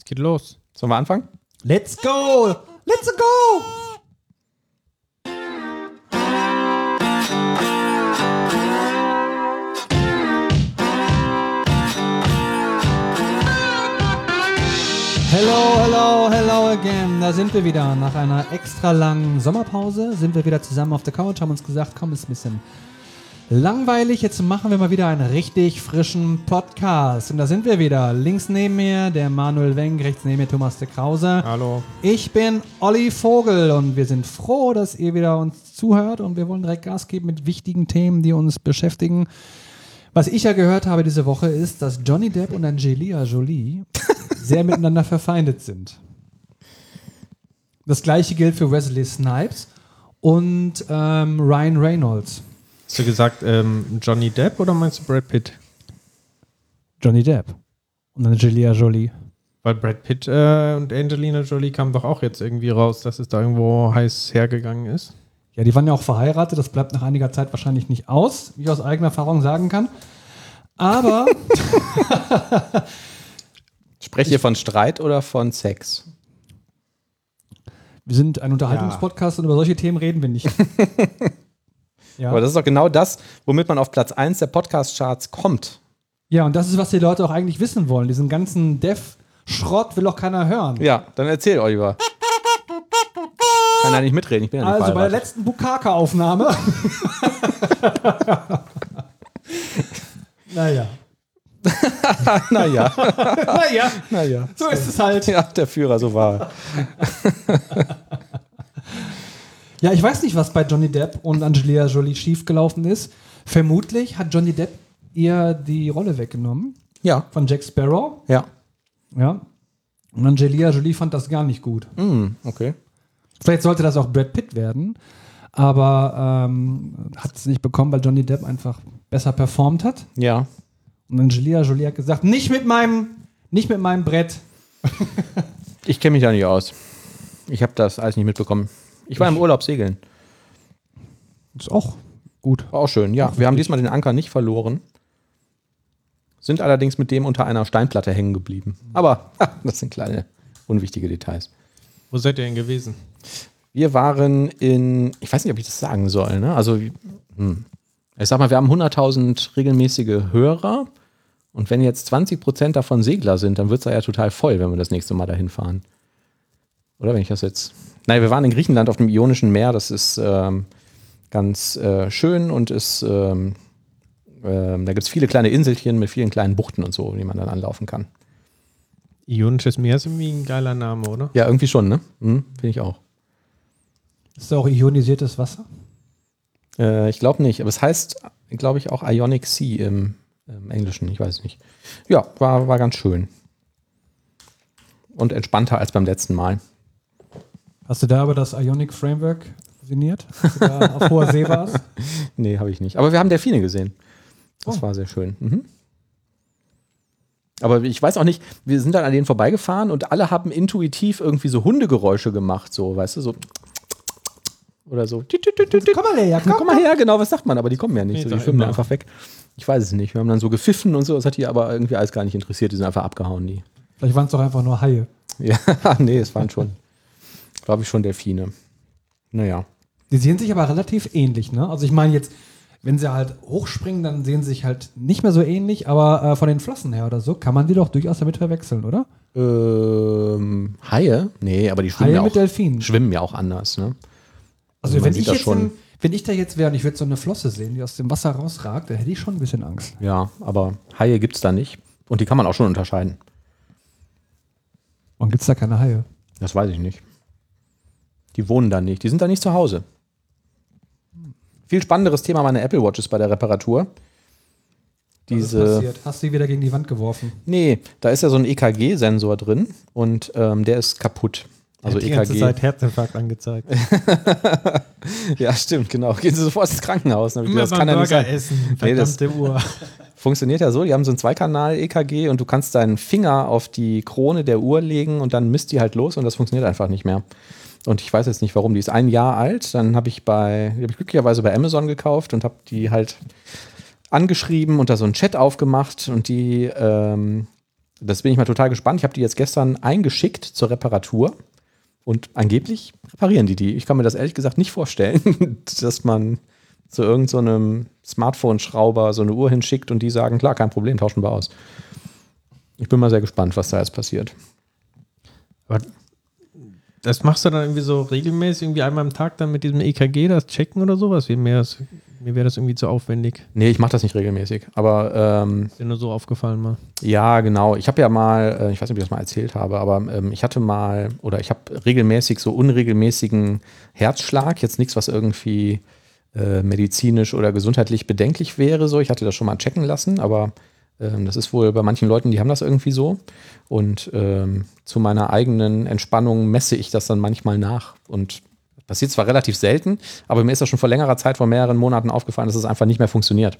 Es geht los. Sollen wir anfangen? Let's go! Let's go! Hello, hello, hello again. Da sind wir wieder. Nach einer extra langen Sommerpause sind wir wieder zusammen auf der Couch, haben uns gesagt, komm, ist ein bisschen langweilig. Jetzt machen wir mal wieder einen richtig frischen Podcast. Und da sind wir wieder. Links neben mir der Manuel Wenk, rechts neben mir Thomas de Krause. Hallo. Ich bin Olli Vogel und wir sind froh, dass ihr wieder uns zuhört und wir wollen direkt Gas geben mit wichtigen Themen, die uns beschäftigen. Was ich ja gehört habe diese Woche ist, dass Johnny Depp und Angelina Jolie sehr miteinander verfeindet sind. Das gleiche gilt für Wesley Snipes und ähm, Ryan Reynolds. Hast du gesagt ähm, Johnny Depp oder meinst du Brad Pitt? Johnny Depp und Angelina Jolie. Weil Brad Pitt äh, und Angelina Jolie kamen doch auch jetzt irgendwie raus, dass es da irgendwo heiß hergegangen ist. Ja, die waren ja auch verheiratet, das bleibt nach einiger Zeit wahrscheinlich nicht aus, wie ich aus eigener Erfahrung sagen kann. Aber Spreche ihr von Streit oder von Sex? wir sind ein Unterhaltungspodcast und über solche Themen reden wir nicht. ja. Aber das ist doch genau das, womit man auf Platz 1 der Podcast-Charts kommt. ja, und das ist, was die Leute auch eigentlich wissen wollen. Diesen ganzen Dev-Schrott will doch keiner hören. Ja, dann erzähl, Oliver. Kann ja nicht mitreden, ich bin ja nicht Also bei der letzten Bukaka-Aufnahme. naja. Naja, Naja, naja. so ist es halt. Ja, der Führer, so war. Ja, ich weiß nicht, was bei Johnny Depp und Angelina Jolie schiefgelaufen ist. Vermutlich hat Johnny Depp ihr die Rolle weggenommen Ja, von Jack Sparrow. ja. Ja. Und Angelina Jolie fand das gar nicht gut. Hm, okay. Vielleicht sollte das auch Brad Pitt werden, aber ähm, hat es nicht bekommen, weil Johnny Depp einfach besser performt hat. Ja. Und Angelina Jolie hat gesagt, nicht mit meinem, nicht mit meinem Brett. Ich kenne mich da nicht aus. Ich habe das alles nicht mitbekommen. Ich war im Urlaub segeln. Ist auch gut. War auch schön. Ja, wir haben diesmal den Anker nicht verloren. Sind allerdings mit dem unter einer Steinplatte hängen geblieben. Aber ha, das sind kleine, unwichtige Details. Wo seid ihr denn gewesen? Wir waren in, ich weiß nicht, ob ich das sagen soll, ne? Also, hm. ich sag mal, wir haben 100.000 regelmäßige Hörer. Und wenn jetzt 20% davon Segler sind, dann wird es ja total voll, wenn wir das nächste Mal dahin fahren. Oder wenn ich das jetzt. Nein, wir waren in Griechenland auf dem Ionischen Meer. Das ist ähm, ganz äh, schön und ist. Ähm, ähm, da gibt es viele kleine Inselchen mit vielen kleinen Buchten und so, die man dann anlaufen kann. Ionisches Meer ist irgendwie ein geiler Name, oder? Ja, irgendwie schon, ne? Hm, Finde ich auch. Ist da auch ionisiertes Wasser? Äh, ich glaube nicht, aber es heißt, glaube ich, auch Ionic Sea im, im Englischen, ich weiß nicht. Ja, war, war ganz schön. Und entspannter als beim letzten Mal. Hast du da aber das Ionic Framework signiert? Als du da auf hoher See warst? Nee, habe ich nicht. Aber wir haben Delfine gesehen. Das Oh. war sehr schön. Mhm. Aber ich weiß auch nicht, wir sind dann an denen vorbeigefahren und alle haben intuitiv irgendwie so Hundegeräusche gemacht, so, weißt du, so. Oder so. Komm mal her, komm, Komm mal her, genau, was sagt man? Aber die kommen ja nicht. Nee, so, die schwimmen einfach weg. Ich weiß es nicht. Wir haben dann so gepfiffen und so. Das hat die aber irgendwie alles gar nicht interessiert. Die sind einfach abgehauen, die. Vielleicht waren es doch einfach nur Haie. Ja, nee, es waren schon, glaube ich, schon Delfine. Naja. Die sehen sich aber relativ ähnlich, ne? Also ich meine jetzt, wenn sie halt hochspringen, dann sehen sie sich halt nicht mehr so ähnlich, aber äh, von den Flossen her oder so kann man die doch durchaus damit verwechseln, oder? Ähm, Haie? Nee, aber die schwimmen, Haie ja mit auch, Delfinen. schwimmen ja auch anders, ne? Also, man wenn ich jetzt schon. in, wenn ich da jetzt wäre und ich würde so eine Flosse sehen, die aus dem Wasser rausragt, dann hätte ich schon ein bisschen Angst. Ja, aber Haie gibt es da nicht. Und die kann man auch schon unterscheiden. Warum gibt es da keine Haie? Das weiß ich nicht. Die wohnen da nicht. Die sind da nicht zu Hause. Viel spannenderes Thema meine Apple Watch ist bei der Reparatur. Diese. Hast du sie wieder gegen die Wand geworfen? Nee, da ist ja so ein EKG-Sensor drin und ähm, der ist kaputt. Also die ganze EKG. Zeit Herzinfarkt angezeigt. Ja, stimmt, genau. Gehen Sie sofort ins Krankenhaus. Immer gedacht, das kann ja nicht Burger sein. essen. Nee, das- Verdammte Uhr. Funktioniert ja so, die haben so ein Zweikanal-EKG und du kannst deinen Finger auf die Krone der Uhr legen und dann misst die halt los und das funktioniert einfach nicht mehr. Und ich weiß jetzt nicht warum. Die ist ein Jahr alt. Dann habe ich bei, die habe ich glücklicherweise bei Amazon gekauft und habe die halt angeschrieben und da so einen Chat aufgemacht und die ähm, Das bin ich mal total gespannt. Ich habe die jetzt gestern eingeschickt zur Reparatur und angeblich reparieren die die. Ich kann mir das ehrlich gesagt nicht vorstellen, dass man zu irgendeinem so Smartphone-Schrauber so eine Uhr hinschickt und die sagen, klar, kein Problem, tauschen wir aus. Ich bin mal sehr gespannt, was da jetzt passiert. Das machst du dann irgendwie so regelmäßig, irgendwie einmal am Tag dann mit diesem EKG das checken oder sowas? Wie mehr ist, mir wäre das irgendwie zu aufwendig. Nee, ich mache das nicht regelmäßig. Aber ähm, Ist dir nur so aufgefallen mal. Ja, genau. Ich habe ja mal, äh, ich weiß nicht, ob ich das mal erzählt habe, aber ähm, ich hatte mal, oder ich habe regelmäßig so unregelmäßigen Herzschlag. Jetzt nichts, was irgendwie äh, medizinisch oder gesundheitlich bedenklich wäre. So, ich hatte das schon mal checken lassen, aber das ist wohl bei manchen Leuten, die haben das irgendwie so. Und ähm, zu meiner eigenen Entspannung messe ich das dann manchmal nach. Und das passiert zwar relativ selten, aber mir ist das schon vor längerer Zeit, vor mehreren Monaten aufgefallen, dass es einfach nicht mehr funktioniert.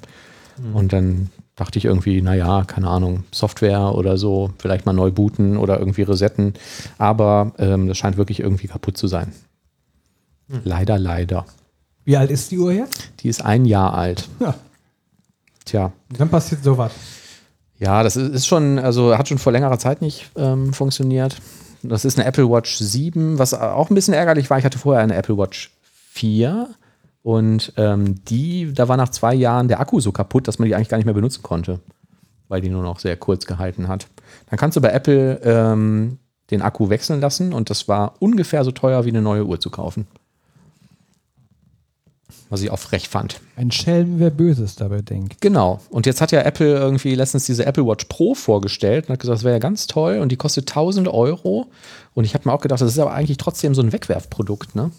Und dann dachte ich irgendwie, naja, keine Ahnung, Software oder so, vielleicht mal neu booten oder irgendwie resetten. Aber ähm, das scheint wirklich irgendwie kaputt zu sein. Leider, leider. Wie alt ist die Uhr jetzt? Die ist ein Jahr alt. Ja. Tja, Dann passiert sowas. Ja, das ist schon, also hat schon vor längerer Zeit nicht ähm, funktioniert. Das ist eine Apple Watch 7, was auch ein bisschen ärgerlich war. Ich hatte vorher eine Apple Watch 4 und ähm, die, da war nach zwei Jahren der Akku so kaputt, dass man die eigentlich gar nicht mehr benutzen konnte, weil die nur noch sehr kurz gehalten hat. Dann kannst du bei Apple ähm, den Akku wechseln lassen und das war ungefähr so teuer wie eine neue Uhr zu kaufen. Was ich auch frech fand. Ein Schelm, wer Böses dabei denkt. Genau. Und jetzt hat ja Apple irgendwie letztens diese Apple Watch Pro vorgestellt und hat gesagt, das wäre ja ganz toll und die kostet 1000 Euro. Und ich habe mir auch gedacht, das ist aber eigentlich trotzdem so ein Wegwerfprodukt, ne?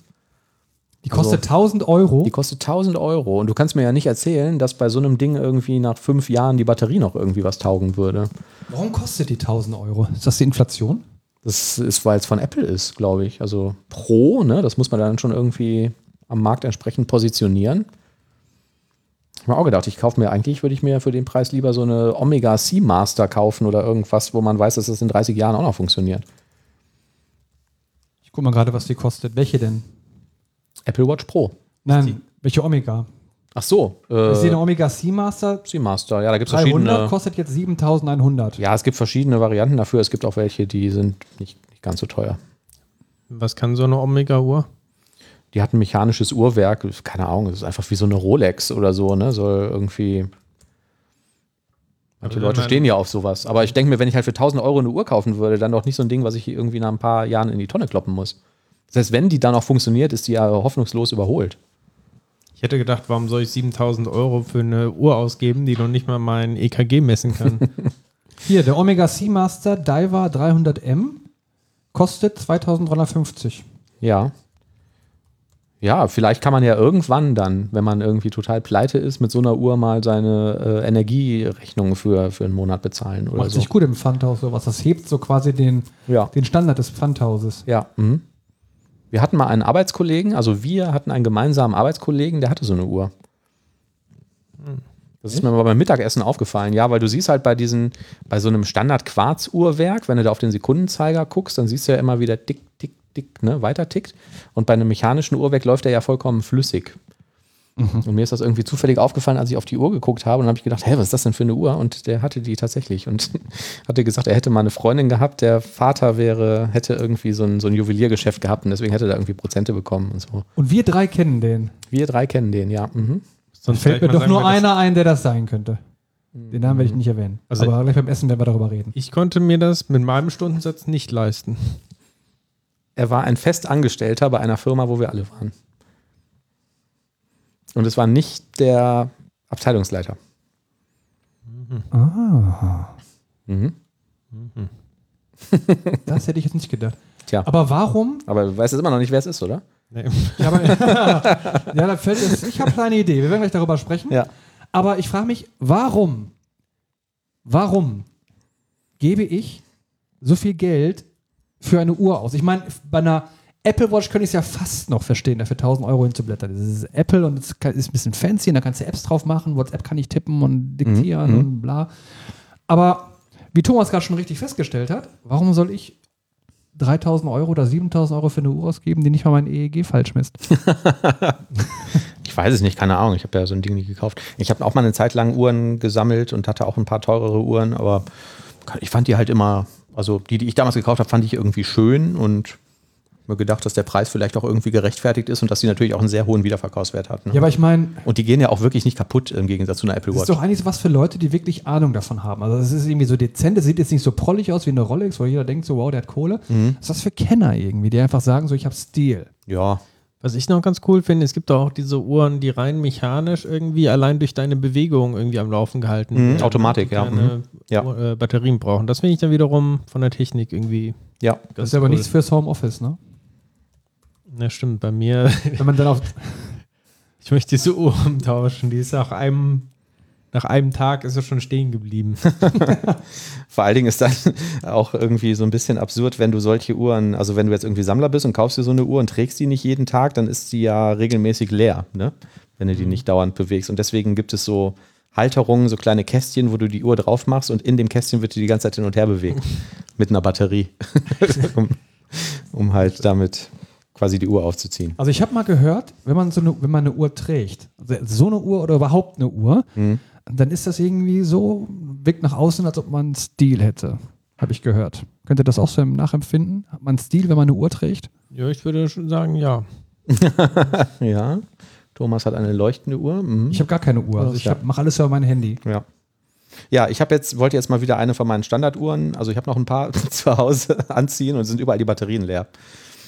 Die kostet 1000 Euro. Die kostet 1000 Euro. Und du kannst mir ja nicht erzählen, dass bei so einem Ding irgendwie nach fünf Jahren die Batterie noch irgendwie was taugen würde. Warum kostet die 1000 Euro? Ist das die Inflation? Das ist, weil es von Apple ist, glaube ich. Also Pro, ne? Das muss man dann schon irgendwie am Markt entsprechend positionieren. Ich habe mir auch gedacht, ich kaufe mir eigentlich, würde ich mir für den Preis lieber so eine Omega Seamaster kaufen oder irgendwas, wo man weiß, dass das in 30 Jahren auch noch funktioniert. Ich guck mal gerade, was die kostet. Welche denn? Apple Watch Pro. Nein, welche Omega? Ach so, Ich sehe äh, eine Omega Seamaster Seamaster. Ja, da gibt es 300, verschiedene. kostet jetzt 7100. Ja, es gibt verschiedene Varianten dafür. Es gibt auch welche, die sind nicht, nicht ganz so teuer. Was kann so eine Omega-Uhr? Die hat ein mechanisches Uhrwerk, keine Ahnung, das ist einfach wie so eine Rolex oder so, ne? Soll irgendwie. Manche wenn Leute stehen ja auf sowas. Aber ich denke mir, wenn ich halt für 1000 Euro eine Uhr kaufen würde, dann doch nicht so ein Ding, was ich irgendwie nach ein paar Jahren in die Tonne kloppen muss. Das heißt, wenn die dann auch funktioniert, ist die ja hoffnungslos überholt. Ich hätte gedacht, warum soll ich 7000 Euro für eine Uhr ausgeben, die noch nicht mal mein EKG messen kann? Hier, der Omega Seamaster Diver 300M kostet 2350. Ja. Ja, vielleicht kann man ja irgendwann dann, wenn man irgendwie total pleite ist, mit so einer Uhr mal seine äh, Energierechnung für, für einen Monat bezahlen oder Macht so. sich gut im Pfandhaus sowas. Das hebt so quasi den, Ja. den Standard des Pfandhauses. Ja. Mhm. Wir hatten mal einen Arbeitskollegen, also wir hatten einen gemeinsamen Arbeitskollegen, der hatte so eine Uhr. Das ist mir mal beim Mittagessen aufgefallen, ja, weil du siehst halt bei diesen, bei so einem Standard-Quarz-Uhrwerk, wenn du da auf den Sekundenzeiger guckst, dann siehst du ja immer wieder tick, tick, tick, ne, weiter tickt. Und bei einem mechanischen Uhrwerk läuft er ja vollkommen flüssig. Und mir ist das irgendwie zufällig aufgefallen, als ich auf die Uhr geguckt habe und habe ich gedacht, hä, was ist das denn für eine Uhr? Und der hatte die tatsächlich und hatte gesagt, er hätte mal eine Freundin gehabt, der Vater wäre, hätte irgendwie so ein, so ein Juweliergeschäft gehabt und deswegen hätte er irgendwie Prozente bekommen und so. Und wir drei kennen den. Wir drei kennen den, ja. Mhm. Sonst Fällt mir doch sagen, nur einer ein, der das sein könnte. Den Namen werde ich nicht erwähnen. Also- Aber gleich beim Essen werden wir darüber reden. Ich konnte mir das mit meinem Stundensatz nicht leisten. Er war ein Festangestellter bei einer Firma, wo wir alle waren. Und es war nicht der Abteilungsleiter. Ah, Mhm. das hätte ich jetzt nicht gedacht. Tja, Aber warum? aber du weißt jetzt immer noch nicht, wer es ist, oder? Nee. Ja, aber, ja da fällt es, ich habe eine Idee. Wir werden gleich darüber sprechen. Ja. Aber ich frage mich, warum? Warum gebe ich so viel Geld für eine Uhr aus? Ich meine, bei einer Apple Watch könnte ich es ja fast noch verstehen, dafür 1000 Euro hinzublättern. Das ist Apple und es ist ein bisschen fancy und da kannst du Apps drauf machen. WhatsApp kann ich tippen und diktieren Mhm, und bla. Aber wie Thomas gerade schon richtig festgestellt hat, warum soll ich 3000 Euro oder 7000 Euro für eine Uhr ausgeben, die nicht mal mein EEG falsch misst? Ich weiß es nicht, keine Ahnung. Ich habe ja so ein Ding nie gekauft. Ich habe auch mal eine Zeit lang Uhren gesammelt und hatte auch ein paar teurere Uhren, aber ich fand die halt immer, also die, die ich damals gekauft habe, fand ich irgendwie schön und mir gedacht, dass der Preis vielleicht auch irgendwie gerechtfertigt ist und dass sie natürlich auch einen sehr hohen Wiederverkaufswert hat. Ne? Ja, aber ich meine, und die gehen ja auch wirklich nicht kaputt im Gegensatz zu einer Apple das Watch. ist doch eigentlich so was für Leute, die wirklich Ahnung davon haben. Also es ist irgendwie so dezent, es sieht jetzt nicht so prollig aus wie eine Rolex, wo jeder denkt so, wow, der hat Kohle. Mhm. Das ist was für Kenner irgendwie, die einfach sagen so, ich habe Stil. ja, Was ich noch ganz cool finde, es gibt auch diese Uhren, die rein mechanisch irgendwie allein durch deine Bewegung irgendwie am Laufen gehalten Mhm, werden, Automatik, ja, keine mhm. Ja. Äh, Batterien brauchen. Das finde ich dann wiederum von der Technik irgendwie. ja. Das ist aber nichts fürs Homeoffice, ne? Na stimmt, bei mir, Wenn man dann auf, ich möchte diese Uhr umtauschen, die ist nach einem, nach einem Tag ist sie schon stehen geblieben. Vor allen Dingen ist dann auch irgendwie so ein bisschen absurd, wenn du solche Uhren, also wenn du jetzt irgendwie Sammler bist und kaufst dir so eine Uhr und trägst die nicht jeden Tag, dann ist die ja regelmäßig leer, ne? wenn du die nicht dauernd bewegst. Und deswegen gibt es so Halterungen, so kleine Kästchen, wo du die Uhr drauf machst und in dem Kästchen wird die die ganze Zeit hin und her bewegt. mit einer Batterie. um, um halt damit quasi die Uhr aufzuziehen. also ich habe mal gehört, wenn man so eine, wenn man eine Uhr trägt, also so eine Uhr oder überhaupt eine Uhr, Mhm. Dann ist das irgendwie so, wirkt nach außen, als ob man Stil hätte. Habe ich gehört. Könnt ihr das auch so Nachempfinden? Hat man Stil, wenn man eine Uhr trägt? ja, ich würde schon sagen, ja. Ja. Thomas hat eine leuchtende Uhr. Mhm. Ich habe gar keine Uhr. Also ich Ja. mache alles über mein Handy. Ja. Ja, ich habe jetzt, wollte jetzt mal wieder eine von meinen Standarduhren, also ich habe noch ein paar zu Hause anziehen und es sind überall die Batterien leer.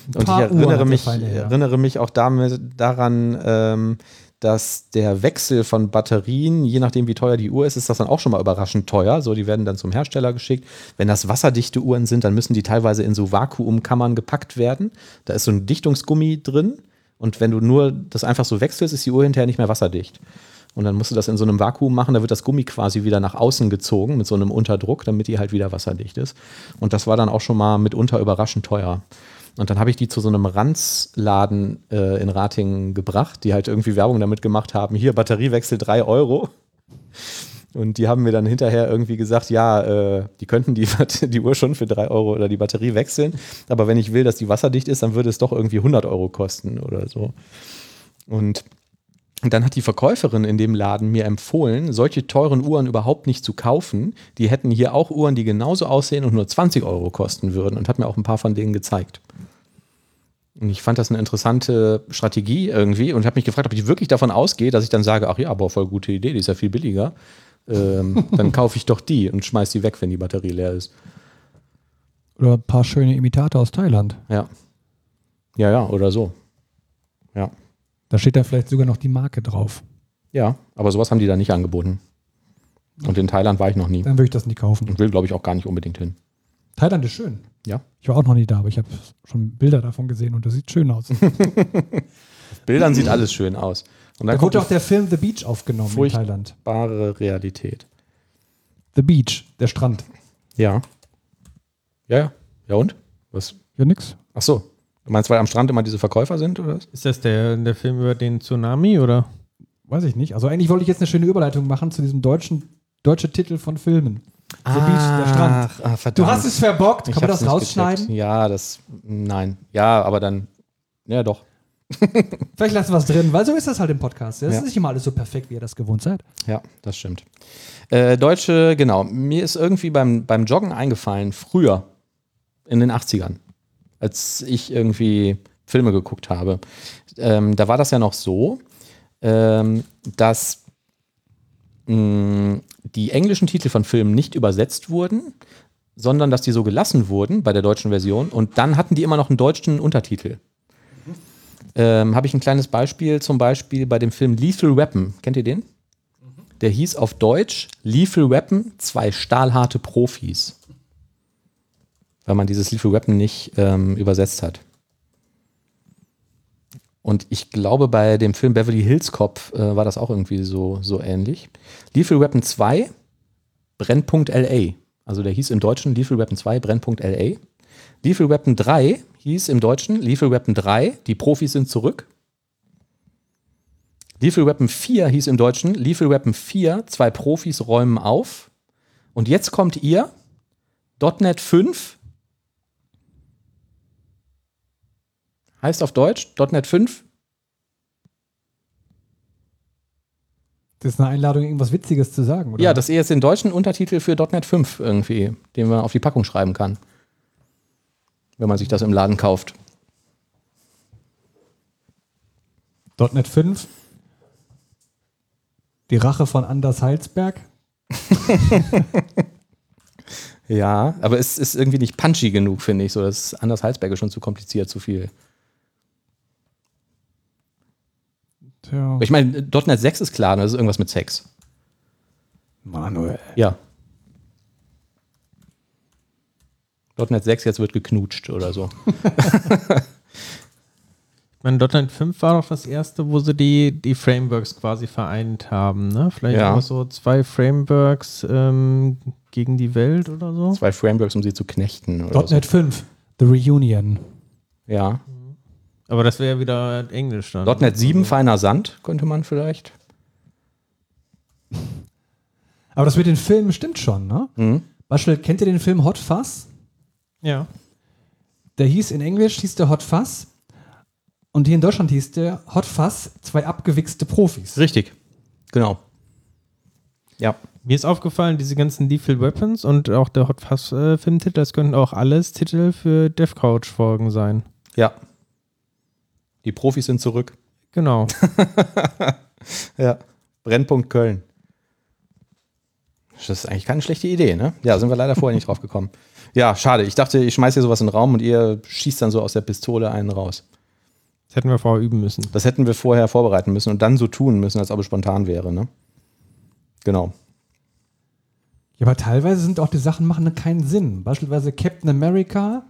Und ich paar Uhren hat erinnere mich, erinnere mich auch damit, daran, ähm, dass der Wechsel von Batterien, je nachdem wie teuer die Uhr ist, ist das dann auch schon mal überraschend teuer. So, die werden dann zum Hersteller geschickt. Wenn das wasserdichte Uhren sind, dann müssen die teilweise in so Vakuumkammern gepackt werden. Da ist so ein Dichtungsgummi drin. Und wenn du nur das einfach so wechselst, ist die Uhr hinterher nicht mehr wasserdicht. Und dann musst du das in so einem Vakuum machen, da wird das Gummi quasi wieder nach außen gezogen mit so einem Unterdruck, damit die halt wieder wasserdicht ist. Und das war dann auch schon mal mitunter überraschend teuer. Und dann habe ich die zu so einem Ranzladen äh, in Ratingen gebracht, die halt irgendwie Werbung damit gemacht haben. Hier, Batteriewechsel 3 Euro. Und die haben mir dann hinterher irgendwie gesagt, ja, äh, die könnten die, die Uhr schon für 3 Euro oder die Batterie wechseln. Aber wenn ich will, dass die wasserdicht ist, dann würde es doch irgendwie 100 Euro kosten oder so. Und dann hat die Verkäuferin in dem Laden mir empfohlen, solche teuren Uhren überhaupt nicht zu kaufen. Die hätten hier auch Uhren, die genauso aussehen und nur 20 Euro kosten würden und hat mir auch ein paar von denen gezeigt. Und ich fand das eine interessante Strategie irgendwie und habe mich gefragt, ob ich wirklich davon ausgehe, dass ich dann sage, ach ja, aber voll gute Idee, die ist ja viel billiger. Ähm, dann kaufe ich doch die und schmeiß die weg, wenn die Batterie leer ist. Oder ein paar schöne Imitate aus Thailand. Ja. Ja, ja, oder so. Ja. Da steht da vielleicht sogar noch die Marke drauf. Ja, aber sowas haben die da nicht angeboten. Und in Thailand war ich noch nie. Dann würde ich das nicht kaufen. Und will, glaube ich, auch gar nicht unbedingt hin. Thailand ist schön. Ja. Ich war auch noch nie da, aber ich habe schon Bilder davon gesehen und das sieht schön aus. Bildern sieht alles schön aus. Und Da dann kommt wurde auch der Film The Beach aufgenommen in Thailand. bare Realität. The Beach, der Strand. Ja. Ja, ja. Ja und? Was? Ja, nix. Ach so. Du meinst, weil am Strand immer diese Verkäufer sind oder was? Ist das der, der Film über den Tsunami oder? Weiß ich nicht. Also eigentlich wollte ich jetzt eine schöne Überleitung machen zu diesem deutschen deutsche Titel von Filmen. The Beach, der Strand. ah, verdammt. Du hast es verbockt. Ich Kann man das rausschneiden? gecheckt. Ja, das. Nein. Ja, aber dann. Ja, doch. Vielleicht lassen wir es drin, weil so ist das halt im Podcast. Das Ja. ist nicht immer alles so perfekt, wie ihr das gewohnt seid. Ja, das stimmt. Äh, Deutsche, genau. Mir ist irgendwie beim, beim Joggen eingefallen, früher, in den 80ern, als ich irgendwie Filme geguckt habe. Ähm, da war das ja noch so, ähm, dass mh, die englischen Titel von Filmen nicht übersetzt wurden, sondern dass die so gelassen wurden bei der deutschen Version und dann hatten die immer noch einen deutschen Untertitel. Ähm, Habe ich ein kleines Beispiel, zum Beispiel bei dem Film Lethal Weapon. Kennt ihr den? Der hieß auf Deutsch Lethal Weapon, zwei stahlharte Profis. Weil man dieses Lethal Weapon nicht ähm, übersetzt hat. Und ich glaube, bei dem Film Beverly Hills Cop äh, war das auch irgendwie so, so ähnlich. Lethal Weapon 2, Brennpunkt LA. Also der hieß im Deutschen Lethal Weapon 2, Brennpunkt LA. Lethal Weapon 3 hieß im Deutschen Lethal Weapon 3, die Profis sind zurück. Lethal Weapon 4 hieß im Deutschen Lethal Weapon 4, zwei Profis räumen auf. Und jetzt kommt ihr, .NET 5 heißt auf Deutsch .NET 5 Das ist eine Einladung, irgendwas Witziges zu sagen, oder? Ja, dass ihr jetzt den deutschen Untertitel für .NET 5 irgendwie, den man auf die Packung schreiben kann. Wenn man sich das im Laden kauft. .NET 5. Die Rache von Anders Heilsberg. Ja, aber es ist irgendwie nicht punchy genug, finde ich. So, das ist Anders Halsberger schon zu kompliziert, zu viel. Tja. Ich meine, .NET 6 ist klar, das ist irgendwas mit Sex. Manuel. Ja. .NET 6 jetzt wird geknutscht oder so. Ich meine, .NET 5 war doch das erste, wo sie die, die Frameworks quasi vereint haben, ne? Vielleicht Ja. auch so zwei Frameworks ähm, gegen die Welt oder so. Zwei Frameworks, um sie zu knechten. Oder so. .NET 5. The Reunion. Ja. Aber das wäre ja wieder Englisch dann. .NET 7, feiner Sand, könnte man vielleicht. Aber das mit den Filmen stimmt schon, ne? Mhm. Beispiel, kennt ihr den Film Hot Fuzz? Ja. Der hieß in Englisch, hieß der Hot Fuzz. Und hier in Deutschland hieß der Hot Fuzz, zwei abgewichste Profis. Richtig. Genau. Ja. Mir ist aufgefallen, diese ganzen Lethal Weapons und auch der Hot Fuzz äh, Filmtitel, das könnten auch alles Titel für Death Couch Folgen sein. Ja. Die Profis sind zurück. Genau. Ja. Brennpunkt Köln. Das ist eigentlich keine schlechte Idee, ne? Ja, sind wir leider vorher nicht drauf gekommen. Ja, schade. Ich dachte, ich schmeiße hier sowas in den Raum und ihr schießt dann so aus der Pistole einen raus. Das hätten wir vorher üben müssen. Das hätten wir vorher vorbereiten müssen und dann so tun müssen, als ob es spontan wäre, ne? Genau. Ja, aber teilweise sind auch die Sachen machen keinen Sinn. Beispielsweise Captain America,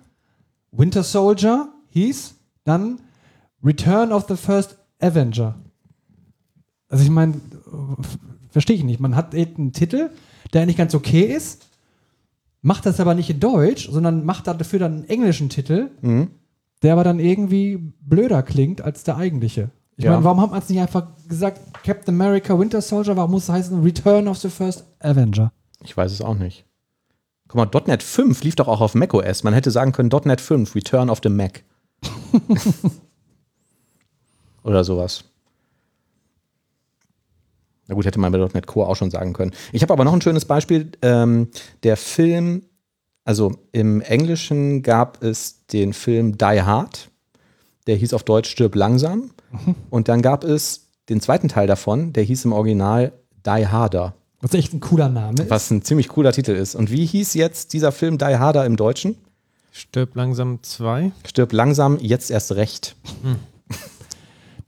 Winter Soldier hieß dann Return of the First Avenger. Also ich meine, verstehe ich nicht. Man hat einen Titel, der eigentlich ganz okay ist, macht das aber nicht in Deutsch, sondern macht dafür dann einen englischen Titel, Mhm. der aber dann irgendwie blöder klingt als der eigentliche. Ich Ja. meine, warum hat man es nicht einfach gesagt, Captain America, Winter Soldier, warum muss es heißen Return of the First Avenger? Ich weiß es auch nicht. Guck mal, .NET 5 lief doch auch auf macOS. Man hätte sagen können .NET 5, Return of the Mac. Oder sowas. Na gut, hätte man bei .NET Core auch schon sagen können. Ich habe aber noch ein schönes Beispiel. Ähm, der Film, also im Englischen gab es den Film Die Hard. Der hieß auf Deutsch Stirb langsam. Und dann gab es den zweiten Teil davon, der hieß im Original Die Harder. Was echt ein cooler Name ist. Was ein ziemlich cooler Titel ist. Und wie hieß jetzt dieser Film Die Harder im Deutschen? Stirb langsam 2. Stirb langsam, jetzt erst recht.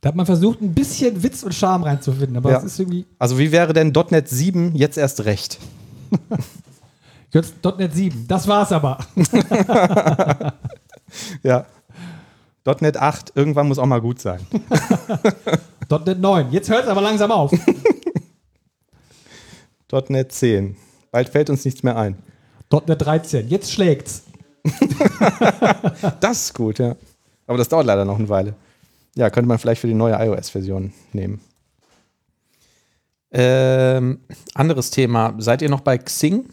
Da hat man versucht, ein bisschen Witz und Charme reinzufinden, aber Ja. es ist irgendwie. Also wie wäre denn .NET 7 jetzt erst recht? Jetzt .NET 7. Das war's aber. Ja. .NET 8, irgendwann muss auch mal gut sein. .NET 9. Jetzt hört es aber langsam auf. .NET 10. Bald fällt uns nichts mehr ein. .NET 13. Jetzt schlägt's. Das ist gut, ja. Aber das dauert leider noch eine Weile. Ja, könnte man vielleicht für die neue iOS-Version nehmen. Ähm, anderes Thema. Seid ihr noch bei Xing?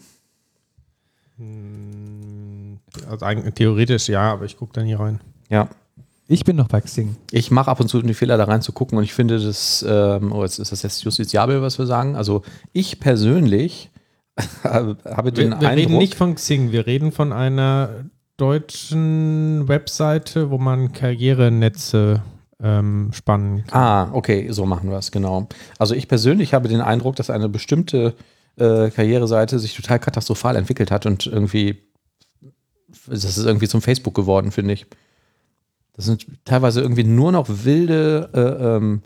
Also eigentlich, theoretisch ja, aber ich gucke da nie rein. Ja. Ich bin noch bei Xing. Ich mache ab und zu den Fehler, da rein zu gucken und ich finde das, ähm, oh, jetzt ist das jetzt justiziabel, was wir sagen. Also ich persönlich habe Wir, den wir Eindruck, reden nicht von Xing, wir reden von einer deutschen Webseite, wo man Karrierenetze ähm, spannen kann. Ah, okay, so machen wir es, genau. Also ich persönlich habe den Eindruck, dass eine bestimmte äh, Karriereseite sich total katastrophal entwickelt hat und irgendwie, das ist irgendwie zum Facebook geworden, finde ich. Das sind teilweise irgendwie nur noch wilde äh, ähm,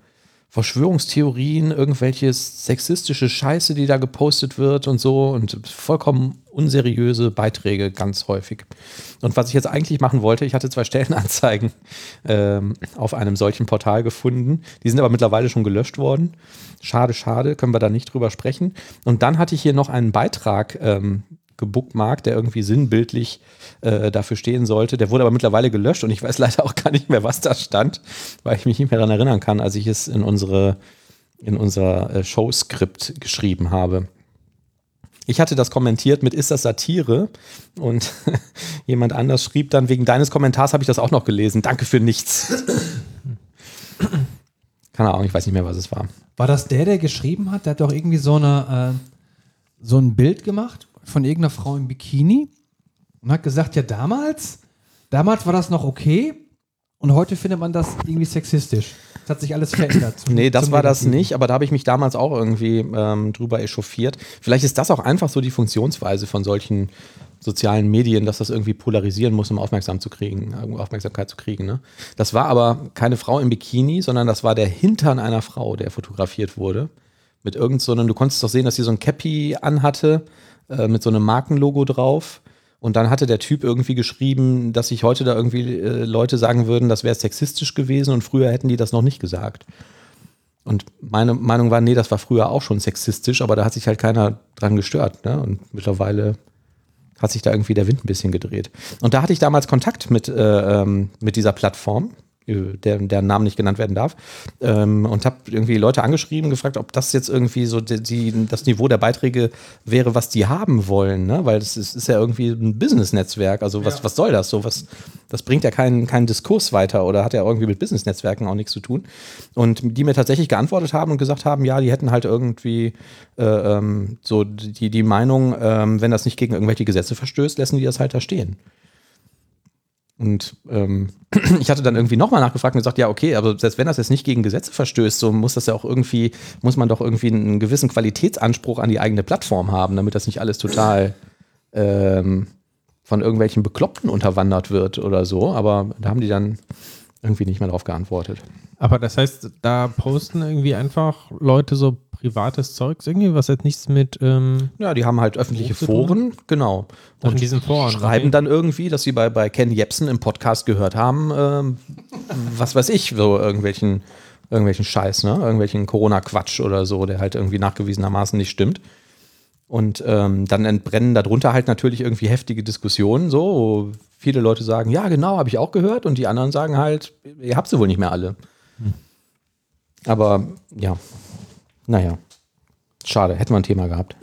Verschwörungstheorien, irgendwelche sexistische Scheiße, die da gepostet wird und so und vollkommen unseriöse Beiträge ganz häufig. Und was ich jetzt eigentlich machen wollte, ich hatte zwei Stellenanzeigen ähm, auf einem solchen Portal gefunden. Die sind aber mittlerweile schon gelöscht worden. Schade, schade, können wir da nicht drüber sprechen. Und dann hatte ich hier noch einen Beitrag ähm, gebookmarkt, der irgendwie sinnbildlich äh, dafür stehen sollte. Der wurde aber mittlerweile gelöscht und ich weiß leider auch gar nicht mehr, was da stand, weil ich mich nicht mehr daran erinnern kann, als ich es in unsere in unser äh, Showskript geschrieben habe. Ich hatte das kommentiert mit Ist das Satire? Und jemand anders schrieb dann, wegen deines Kommentars habe ich das auch noch gelesen. Danke für nichts. Keine Ahnung, ich weiß nicht mehr, was es war. War das der, der geschrieben hat? Der hat doch irgendwie so, eine, äh, so ein Bild gemacht von irgendeiner Frau im Bikini und hat gesagt, ja damals, damals war das noch okay und heute findet man das irgendwie sexistisch. Es hat sich alles verändert. zum- Nee, das war das nicht, aber da habe ich mich damals auch irgendwie ähm, drüber echauffiert. Vielleicht ist das auch einfach so die Funktionsweise von solchen sozialen Medien, dass das irgendwie polarisieren muss, um aufmerksam zu kriegen, um Aufmerksamkeit zu kriegen. Ne? Das war aber keine Frau im Bikini, sondern das war der Hintern einer Frau, der fotografiert wurde. Mit irgend so einem, du konntest doch sehen, dass sie so ein Cappy anhatte, äh, mit so einem Markenlogo drauf. Und dann hatte der Typ irgendwie geschrieben, dass sich heute da irgendwie äh, Leute sagen würden, das wäre sexistisch gewesen und früher hätten die das noch nicht gesagt. Und meine Meinung war, nee, das war früher auch schon sexistisch, aber da hat sich halt keiner dran gestört. Ne? Und mittlerweile hat sich da irgendwie der Wind ein bisschen gedreht. Und da hatte ich damals Kontakt mit, äh, ähm, mit dieser Plattform, der, deren Namen nicht genannt werden darf, ähm, und habe irgendwie Leute angeschrieben, gefragt, ob das jetzt irgendwie so die, die, das Niveau der Beiträge wäre, was die haben wollen, ne? weil das ist, ist ja irgendwie ein Business-Netzwerk. Also was, was soll das so? Was, das bringt ja keinen, keinen Diskurs weiter oder hat ja irgendwie mit Business-Netzwerken auch nichts zu tun. Und die mir tatsächlich geantwortet haben und gesagt haben, ja, die hätten halt irgendwie äh, ähm, so die, die Meinung, ähm, wenn das nicht gegen irgendwelche Gesetze verstößt, lassen die das halt da stehen. Und ähm, ich hatte dann irgendwie nochmal nachgefragt und gesagt, ja, okay, aber selbst wenn das jetzt nicht gegen Gesetze verstößt, so muss das ja auch irgendwie, muss man doch irgendwie einen gewissen Qualitätsanspruch an die eigene Plattform haben, damit das nicht alles total ähm, von irgendwelchen Bekloppten unterwandert wird oder so. Aber da haben die dann irgendwie nicht mehr drauf geantwortet. Aber das heißt, da posten irgendwie einfach Leute so privates Zeugs irgendwie, was jetzt nichts mit ähm, Ja, die haben halt öffentliche? Foren, genau. Ach, in diesen Foren, schreiben okay. dann irgendwie, dass sie bei, bei Ken Jebsen im Podcast gehört haben, ähm, was weiß ich, so irgendwelchen, irgendwelchen Scheiß, ne? Irgendwelchen Corona-Quatsch oder so, der halt irgendwie nachgewiesenermaßen nicht stimmt. Und ähm, dann entbrennen darunter halt natürlich irgendwie heftige Diskussionen, so, wo viele Leute sagen, ja, genau, habe ich auch gehört, und die anderen sagen halt, ihr habt sie wohl nicht mehr alle. Aber ja, naja, schade, hätten wir ein Thema gehabt.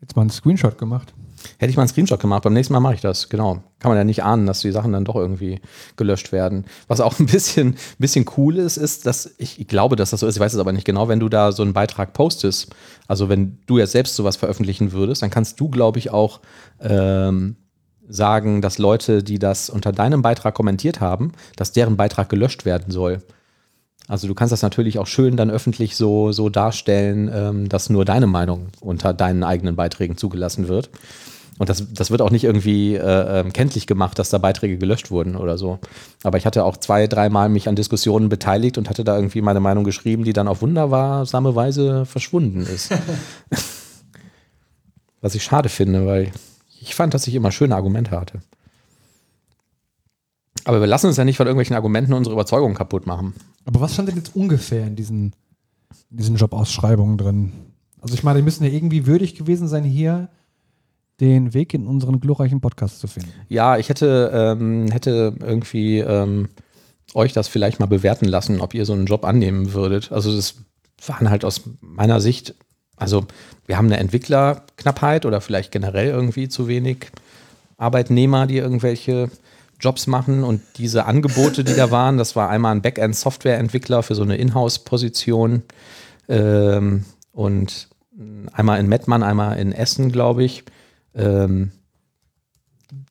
Jetzt mal einen Screenshot gemacht. Hätte ich mal einen Screenshot gemacht, beim nächsten Mal mache ich das, genau. Kann man ja nicht ahnen, dass die Sachen dann doch irgendwie gelöscht werden. Was auch ein bisschen, bisschen cool ist, ist, dass ich, glaube, dass das so ist, ich weiß es aber nicht genau, wenn du da so einen Beitrag postest, also wenn du jetzt selbst sowas veröffentlichen würdest, dann kannst du, glaube ich, auch ähm, sagen, dass Leute, die das unter deinem Beitrag kommentiert haben, dass deren Beitrag gelöscht werden soll. Also du kannst das natürlich auch schön dann öffentlich so, so darstellen, ähm, dass nur deine Meinung unter deinen eigenen Beiträgen zugelassen wird. Und das, das wird auch nicht irgendwie äh, ähm, kenntlich gemacht, dass da Beiträge gelöscht wurden oder so. Aber ich hatte auch zwei, dreimal mich an Diskussionen beteiligt und hatte da irgendwie meine Meinung geschrieben, die dann auf wundersame Weise verschwunden ist. Was ich schade finde, weil ich fand, dass ich immer schöne Argumente hatte. Aber wir lassen uns ja nicht von irgendwelchen Argumenten unsere Überzeugungen kaputt machen. Aber was stand denn jetzt ungefähr in diesen, in diesen Jobausschreibungen drin? Also ich meine, die müssen ja irgendwie würdig gewesen sein, hier den Weg in unseren glorreichen Podcast zu finden. Ja, ich hätte, ähm, hätte irgendwie ähm, euch das vielleicht mal bewerten lassen, ob ihr so einen Job annehmen würdet. Also das waren halt aus meiner Sicht, also wir haben eine Entwicklerknappheit oder vielleicht generell irgendwie zu wenig Arbeitnehmer, die irgendwelche Jobs machen und diese Angebote, die da waren, das war einmal ein Backend-Software-Entwickler für so eine Inhouse-Position ähm, und einmal in Mettmann, einmal in Essen, glaube ich. Ähm,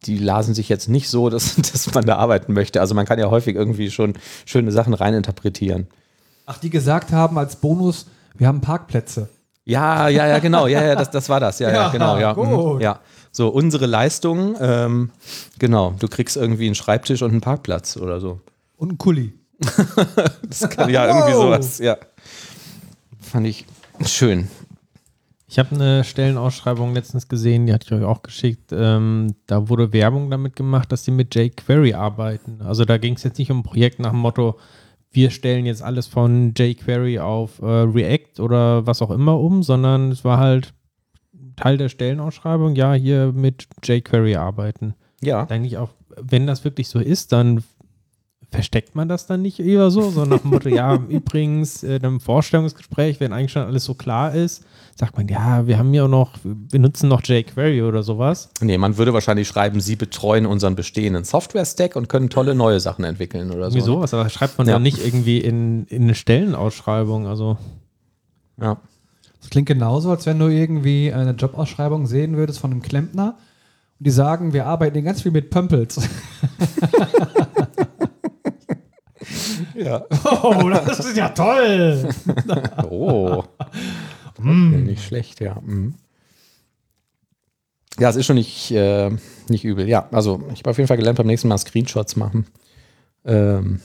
die lasen sich jetzt nicht so, dass, dass man da arbeiten möchte. Also man kann ja häufig irgendwie schon schöne Sachen reininterpretieren. Ach, die gesagt haben als Bonus, wir haben Parkplätze. Ja, ja, ja, genau. Ja, ja, das, das war das. Ja, ja, Ja, genau. Ja, gut. mhm, ja. So, unsere Leistung, ähm, genau, du kriegst irgendwie einen Schreibtisch und einen Parkplatz oder so. Und ein Kuli. Das kann ja irgendwie Wow. sowas, ja. Fand ich schön. Ich habe eine Stellenausschreibung letztens gesehen, die hatte ich euch auch geschickt. Ähm, da wurde Werbung damit gemacht, dass sie mit jQuery arbeiten. Also da ging es jetzt nicht um ein Projekt nach dem Motto, wir stellen jetzt alles von jQuery auf äh, React oder was auch immer um, sondern es war halt Teil der Stellenausschreibung, ja, hier mit jQuery arbeiten. Ja. Eigentlich auch, wenn das wirklich so ist, dann versteckt man das dann nicht eher so? So nach dem Motto, ja, übrigens, äh, im Vorstellungsgespräch, wenn eigentlich schon alles so klar ist, sagt man, ja, wir haben ja noch, wir nutzen noch jQuery oder sowas. Nee, man würde wahrscheinlich schreiben, sie betreuen unseren bestehenden Software-Stack und können tolle neue Sachen entwickeln oder so. Irgendwie sowas, aber schreibt man Ja. ja nicht irgendwie in, in eine Stellenausschreibung. Also, Ja. Das klingt genauso, als wenn du irgendwie eine Jobausschreibung sehen würdest von einem Klempner und die sagen, wir arbeiten hier ganz viel mit Pömpels. ja. Oh, das ist ja toll! Oh. Nicht schlecht, ja. Mhm. Ja, es ist schon nicht, äh, nicht übel. Ja, also ich habe auf jeden Fall gelernt, beim nächsten Mal Screenshots machen. Ähm,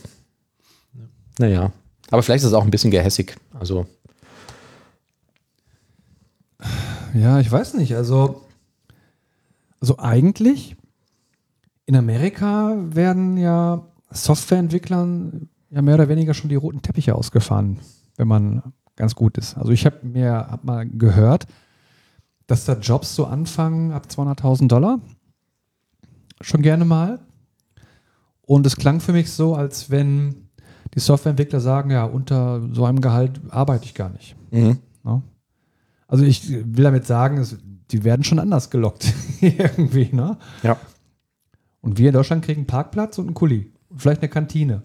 naja. Aber vielleicht ist es auch ein bisschen gehässig. Also, Ja, ich weiß nicht. Also, also eigentlich in Amerika werden ja Softwareentwicklern ja mehr oder weniger schon die roten Teppiche ausgefahren, wenn man ganz gut ist. Also ich habe mir hab mal gehört, dass da Jobs so anfangen ab 200.000 Dollar. Schon gerne mal. Und es klang für mich so, als wenn die Softwareentwickler sagen, ja, unter so einem Gehalt arbeite ich gar nicht. mhm. Ne? Also ich will damit sagen, es, die werden schon anders gelockt irgendwie. Ne? ja. Und wir in Deutschland kriegen einen Parkplatz und einen Kuli. Und vielleicht eine Kantine,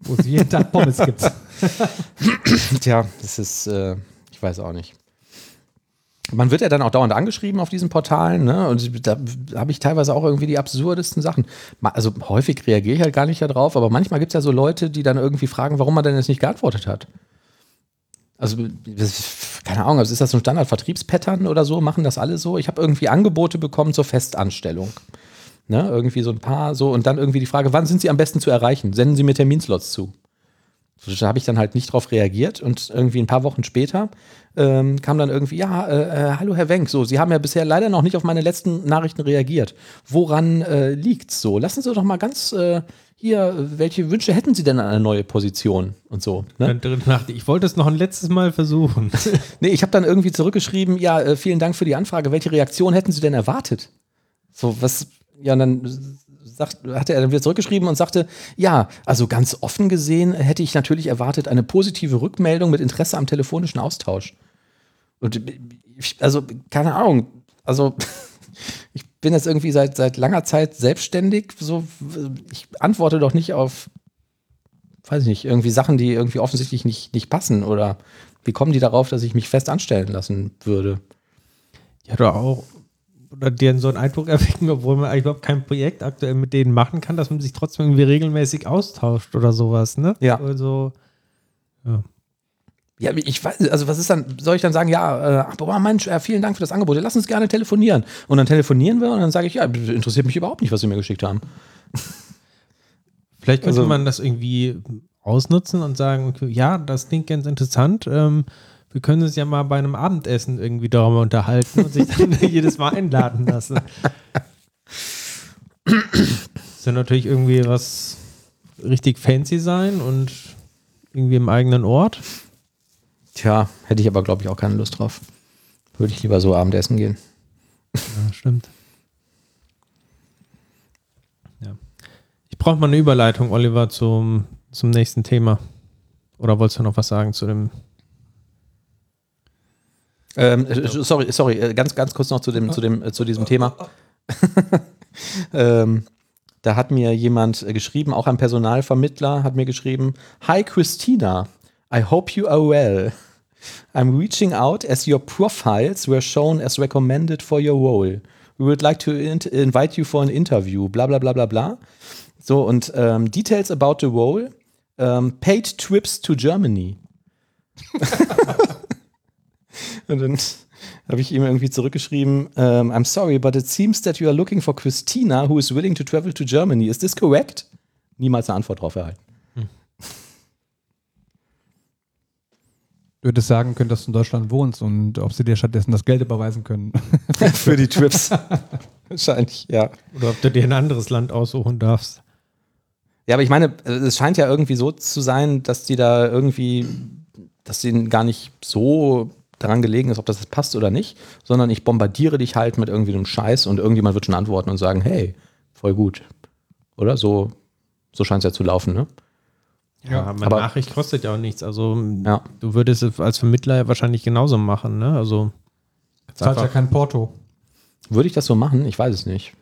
wo es jeden Tag Pommes gibt. Tja, das ist, äh, ich weiß auch nicht. Man wird ja dann auch dauernd angeschrieben auf diesen Portalen, ne? Und da habe ich teilweise auch irgendwie die absurdesten Sachen. Also häufig reagiere ich halt gar nicht darauf, aber manchmal gibt es ja so Leute, die dann irgendwie fragen, warum man denn jetzt nicht geantwortet hat. Also, keine Ahnung, also ist das so ein Standard-Vertriebspattern oder so? Machen das alle so? Ich habe irgendwie Angebote bekommen zur Festanstellung. Ne? Irgendwie so ein paar so und dann irgendwie die Frage, wann sind Sie am besten zu erreichen? Senden Sie mir Terminslots zu. Da habe ich dann halt nicht drauf reagiert und irgendwie ein paar Wochen später ähm, kam dann irgendwie, ja, äh, äh, hallo Herr Wenk, so, Sie haben ja bisher leider noch nicht auf meine letzten Nachrichten reagiert. Woran äh, liegt's so? Lassen Sie doch mal ganz äh, hier, welche Wünsche hätten Sie denn an eine neue Position und so? Ne? ich wollte es noch ein letztes Mal versuchen. Nee, ich habe dann irgendwie zurückgeschrieben, ja, äh, vielen Dank für die Anfrage. Welche Reaktion hätten Sie denn erwartet? So, was, ja, und dann sagt, hat er dann wieder zurückgeschrieben und sagte, ja, also ganz offen gesehen hätte ich natürlich erwartet eine positive Rückmeldung mit Interesse am telefonischen Austausch. Und also, keine Ahnung, also ich bin jetzt irgendwie seit, seit langer Zeit selbstständig, so, ich antworte doch nicht auf, weiß ich nicht, irgendwie Sachen, die irgendwie offensichtlich nicht, nicht passen oder wie kommen die darauf, dass ich mich fest anstellen lassen würde? Ja, doch auch. Oder deren so einen Eindruck erwecken, obwohl man eigentlich überhaupt kein Projekt aktuell mit denen machen kann, dass man sich trotzdem irgendwie regelmäßig austauscht oder sowas, ne? Ja. Also, Ja, ich weiß, also was ist dann, soll ich dann sagen, ja, äh, boah, Mensch, äh, vielen Dank für das Angebot, lass uns gerne telefonieren. Und dann telefonieren wir und dann sage ich, ja, interessiert mich überhaupt nicht, was Sie mir geschickt haben. vielleicht könnte Also- man das irgendwie ausnutzen und sagen, okay, ja, das klingt ganz interessant. Ähm, wir können uns ja mal bei einem Abendessen irgendwie darüber unterhalten und sich dann jedes Mal einladen lassen. Das soll natürlich irgendwie was richtig fancy sein und irgendwie im eigenen Ort. Tja, hätte ich aber, glaube ich, auch keine Lust drauf. Würde ich lieber so Abendessen gehen. Ja, stimmt. Ja. Ich brauche mal eine Überleitung, Oliver, zum, zum nächsten Thema. Oder wolltest du noch was sagen zu dem? Ähm, äh, sorry, sorry, äh, ganz, ganz kurz noch zu, dem, zu, dem, äh, zu diesem Thema. ähm, da hat mir jemand geschrieben, auch ein Personalvermittler hat mir geschrieben, Hi Christina, I hope you are well. I'm reaching out as your profiles were shown as recommended for your role. We would like to in invite you for an interview, bla bla bla bla bla. So, und ähm, details about the role, ähm, paid trips to Germany. Und dann habe ich ihm irgendwie zurückgeschrieben, ähm, I'm sorry, but it seems that you are looking for Christina, who is willing to travel to Germany. Is this correct? Niemals eine Antwort darauf erhalten. Du hättest sagen können, dass du in Deutschland wohnst und ob sie dir stattdessen das Geld überweisen können. Für die Trips. Wahrscheinlich, ja. Oder ob du dir ein anderes Land aussuchen darfst. Ja, aber ich meine, es scheint ja irgendwie so zu sein, dass die da irgendwie, dass denen gar nicht so daran gelegen ist, ob das jetzt passt oder nicht, sondern ich bombardiere dich halt mit irgendwie einem Scheiß und irgendjemand wird schon antworten und sagen, hey, voll gut. Oder so, So scheint es ja zu laufen, ne? Ja, aber, aber- Nachricht kostet ja auch nichts. Also Ja. du würdest es als Vermittler ja wahrscheinlich genauso machen, ne? Also Zahlt ja kein Porto. Würde ich das so machen? Ich weiß es nicht.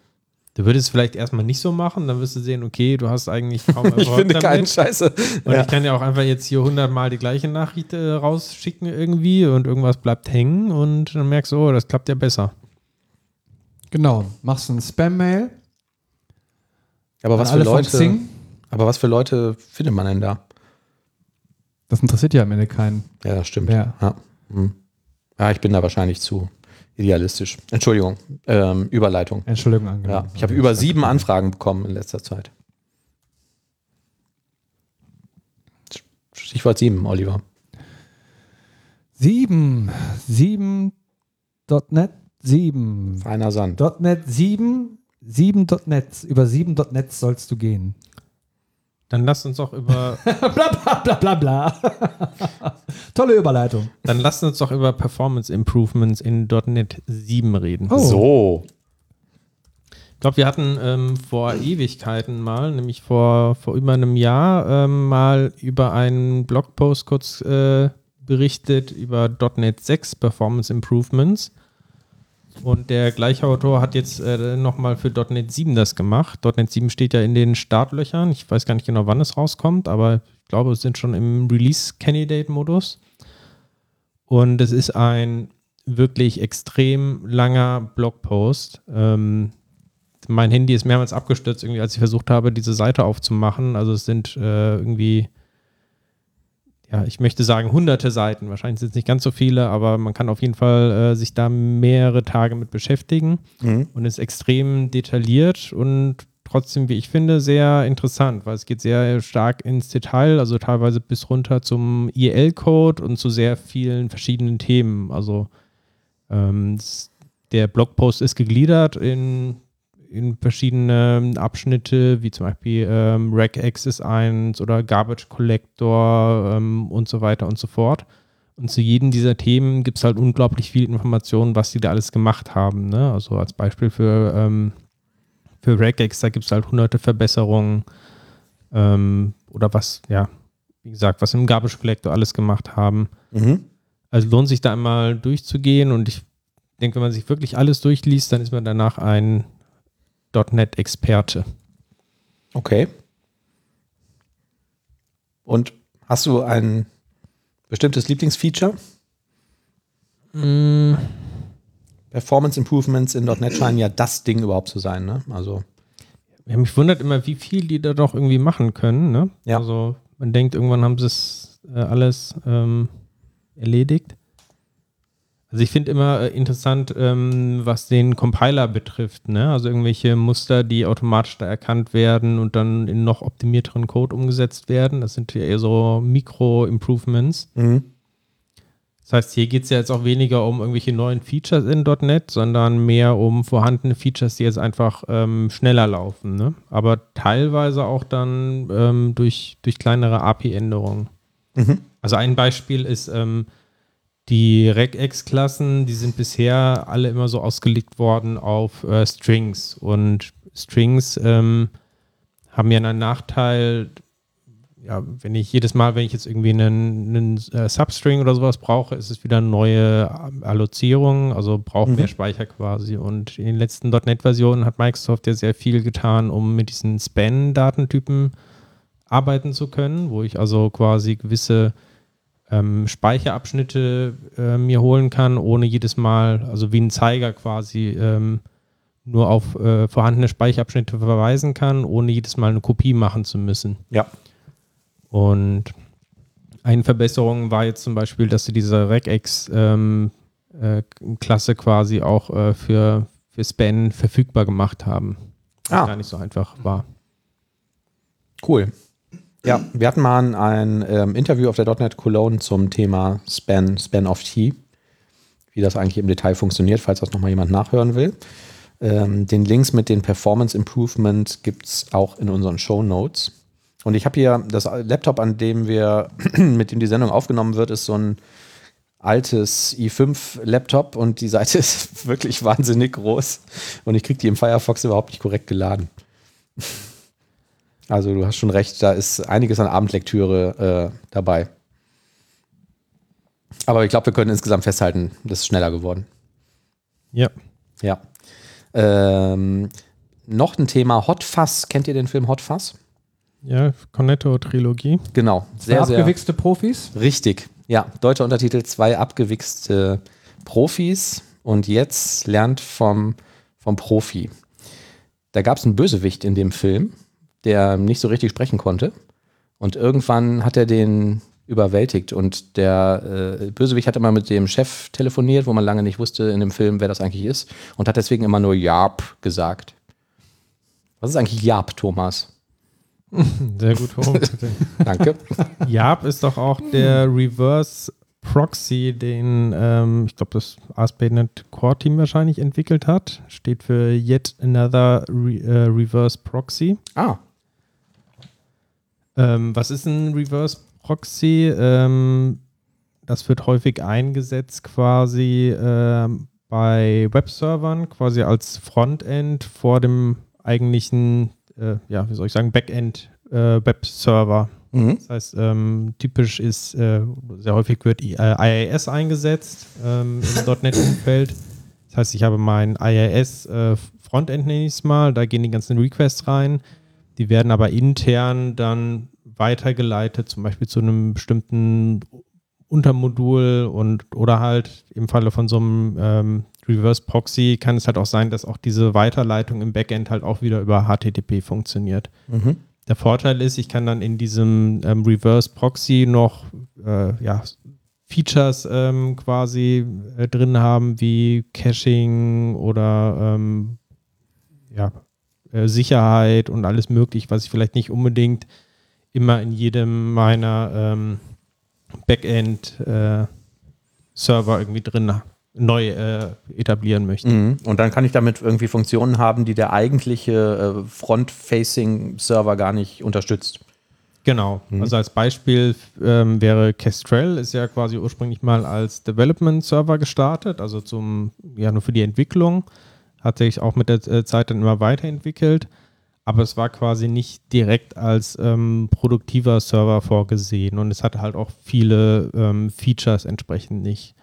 Du würdest es vielleicht erstmal nicht so machen, dann wirst du sehen, okay, du hast eigentlich kaum Ich Erfolg finde keinen Scheiße. Und Ja. ich kann ja auch einfach jetzt hier 100 Mal die gleiche Nachricht äh, rausschicken irgendwie und irgendwas bleibt hängen und dann merkst du, oh, das klappt ja besser. Genau. Machst du ein Spam-Mail Aber was für Leute? Aber was für Leute findet man denn da? Das interessiert ja am Ende keinen. Ja, das stimmt. Wer? Ja. Hm. ja, ich bin da wahrscheinlich zu idealistisch. Entschuldigung, ähm, Überleitung. Entschuldigung, angenommen. Ja, ich habe über sieben Anfragen bekommen in letzter Zeit. Stichwort sieben, Oliver. Sieben. Sieben. .NET 7. Feiner Sand. .NET 7. 7.net. Über 7.net sollst du gehen. Dann lasst uns doch über, bla bla bla bla bla. Tolle Überleitung. dann lasst uns doch über Performance Improvements in .NET 7 reden. Oh. So. Ich glaube, wir hatten ähm, vor Ewigkeiten mal, nämlich vor, vor über einem Jahr, ähm, mal über einen Blogpost kurz äh, berichtet über .NET 6 Performance Improvements. Und der gleiche Autor hat jetzt äh, nochmal für .NET 7 das gemacht. .NET 7 steht ja in den Startlöchern. Ich weiß gar nicht genau, wann es rauskommt, aber ich glaube, es sind schon im Release-Candidate-Modus. Und es ist ein wirklich extrem langer Blogpost. Ähm, mein Handy ist mehrmals abgestürzt, irgendwie, als ich versucht habe, diese Seite aufzumachen. Also es sind äh, irgendwie, ja, ich möchte sagen, hunderte Seiten. Wahrscheinlich sind es nicht ganz so viele, aber man kann auf jeden Fall äh, sich da mehrere Tage mit beschäftigen Mhm. und ist extrem detailliert und trotzdem, wie ich finde, sehr interessant, weil es geht sehr stark ins Detail, also teilweise bis runter zum IL-Code und zu sehr vielen verschiedenen Themen. Also ähm, der Blogpost ist gegliedert in, in verschiedene Abschnitte, wie zum Beispiel ähm, Regex ist eins oder Garbage Collector ähm, und so weiter und so fort. Und zu jedem dieser Themen gibt es halt unglaublich viel Informationen, was die da alles gemacht haben. Ne? Also als Beispiel für, ähm, für Regex, da gibt es halt hunderte Verbesserungen ähm, oder was, ja, wie gesagt, was im Garbage Collector alles gemacht haben. Mhm. Also lohnt sich da einmal durchzugehen und ich denke, wenn man sich wirklich alles durchliest, dann ist man danach ein .NET-Experte. Okay. Und hast du ein bestimmtes Lieblingsfeature? Mm, Performance Improvements in .NET scheinen ja das Ding überhaupt zu sein, ne? Also, Ja, mich wundert immer, wie viel die da doch irgendwie machen können. Ne? Ja. Also man denkt, irgendwann haben sie es äh, alles ähm, erledigt. Also ich finde immer äh, interessant, ähm, was den Compiler betrifft. Ne? Also irgendwelche Muster, die automatisch da erkannt werden und dann in noch optimierteren Code umgesetzt werden. Das sind ja eher so Mikro-Improvements. mhm. Das heißt, hier geht es ja jetzt auch weniger um irgendwelche neuen Features in .NET, sondern mehr um vorhandene Features, die jetzt einfach ähm, schneller laufen. Ne? Aber teilweise auch dann ähm, durch, durch kleinere API-Änderungen. Mhm. Also ein Beispiel ist ähm, die Regex-Klassen, die sind bisher alle immer so ausgelegt worden auf äh, Strings. Und Strings ähm, haben ja einen Nachteil, ja, wenn ich jedes Mal, wenn ich jetzt irgendwie einen, einen äh, Substring oder sowas brauche, ist es wieder eine neue ähm, Allozierung, also braucht Mhm. mehr Speicher quasi. Und in den letzten .NET-Versionen hat Microsoft ja sehr viel getan, um mit diesen Span-Datentypen arbeiten zu können, wo ich also quasi gewisse ähm, Speicherabschnitte äh, mir holen kann, ohne jedes Mal, also wie ein Zeiger quasi, ähm, nur auf äh, vorhandene Speicherabschnitte verweisen kann, ohne jedes Mal eine Kopie machen zu müssen. Ja. Und eine Verbesserung war jetzt zum Beispiel, dass sie diese Regex-Klasse quasi auch äh, für, für Span verfügbar gemacht haben. Was Ah. gar nicht so einfach war. Cool. Ja, wir hatten mal ein ähm, Interview auf der .NET Cologne zum Thema Span, Span of T, wie das eigentlich im Detail funktioniert, falls das nochmal jemand nachhören will. Ähm, den Links mit den Performance Improvement gibt es auch in unseren Show Notes. Und ich habe hier das Laptop, an dem wir, mit dem die Sendung aufgenommen wird, ist so ein altes i5-Laptop und die Seite ist wirklich wahnsinnig groß und ich kriege die im Firefox überhaupt nicht korrekt geladen. Also du hast schon recht, da ist einiges an Abendlektüre äh, dabei. Aber ich glaube, wir können insgesamt festhalten, das ist schneller geworden. Ja. Ja. Ähm, noch ein Thema Hot Fuzz. Kennt ihr den Film Hot Fuzz? Ja, Cornetto-Trilogie. Genau. Sehr, abgewichste Profis. Richtig. Ja, deutscher Untertitel, zwei abgewichste Profis und jetzt lernt vom, vom Profi. Da gab es einen Bösewicht in dem Film, der nicht so richtig sprechen konnte. Und irgendwann hat er den überwältigt. Und der äh, Bösewicht hat immer mit dem Chef telefoniert, wo man lange nicht wusste in dem Film, wer das eigentlich ist. Und hat deswegen immer nur Jab gesagt. Was ist eigentlich Jab, Thomas? Sehr gut. Danke. Jab ist doch auch der Reverse Proxy, den ähm, ich glaube das ASP.NET Core Team wahrscheinlich entwickelt hat. Steht für Yet Another Re äh, Reverse Proxy. Ah. Ähm, was ist ein Reverse Proxy? Ähm, das wird häufig eingesetzt quasi ähm, bei Webservern, quasi als Frontend vor dem eigentlichen, äh, ja, wie soll ich sagen, Backend äh, Webserver. Mhm. Das heißt, ähm, typisch ist, äh, sehr häufig wird äh, IIS eingesetzt ähm, im .NET-Umfeld. Das heißt, ich habe mein IIS äh, Frontend, nenne ich es mal, da gehen die ganzen Requests rein. Die werden aber intern dann weitergeleitet, zum Beispiel zu einem bestimmten Untermodul und oder halt im Falle von so einem ähm, Reverse Proxy kann es halt auch sein, dass auch diese Weiterleitung im Backend halt auch wieder über HTTP funktioniert. Mhm. Der Vorteil ist, ich kann dann in diesem ähm, Reverse Proxy noch äh, ja, Features ähm, quasi äh, drin haben, wie Caching oder ähm, ja, äh, Sicherheit und alles möglich, was ich vielleicht nicht unbedingt immer in jedem meiner ähm, Backend-Server äh, irgendwie drin neu äh, etablieren möchte. Mhm. Und dann kann ich damit irgendwie Funktionen haben, die der eigentliche äh, Front-Facing-Server gar nicht unterstützt. Genau. Mhm. Also als Beispiel ähm, wäre Kestrel, ist ja quasi ursprünglich mal als Development-Server gestartet, also zum, ja, nur für die Entwicklung. Hat sich auch mit der äh, Zeit dann immer weiterentwickelt aber es war quasi nicht direkt als ähm, produktiver Server vorgesehen und es hatte halt auch viele ähm, Features entsprechend nicht.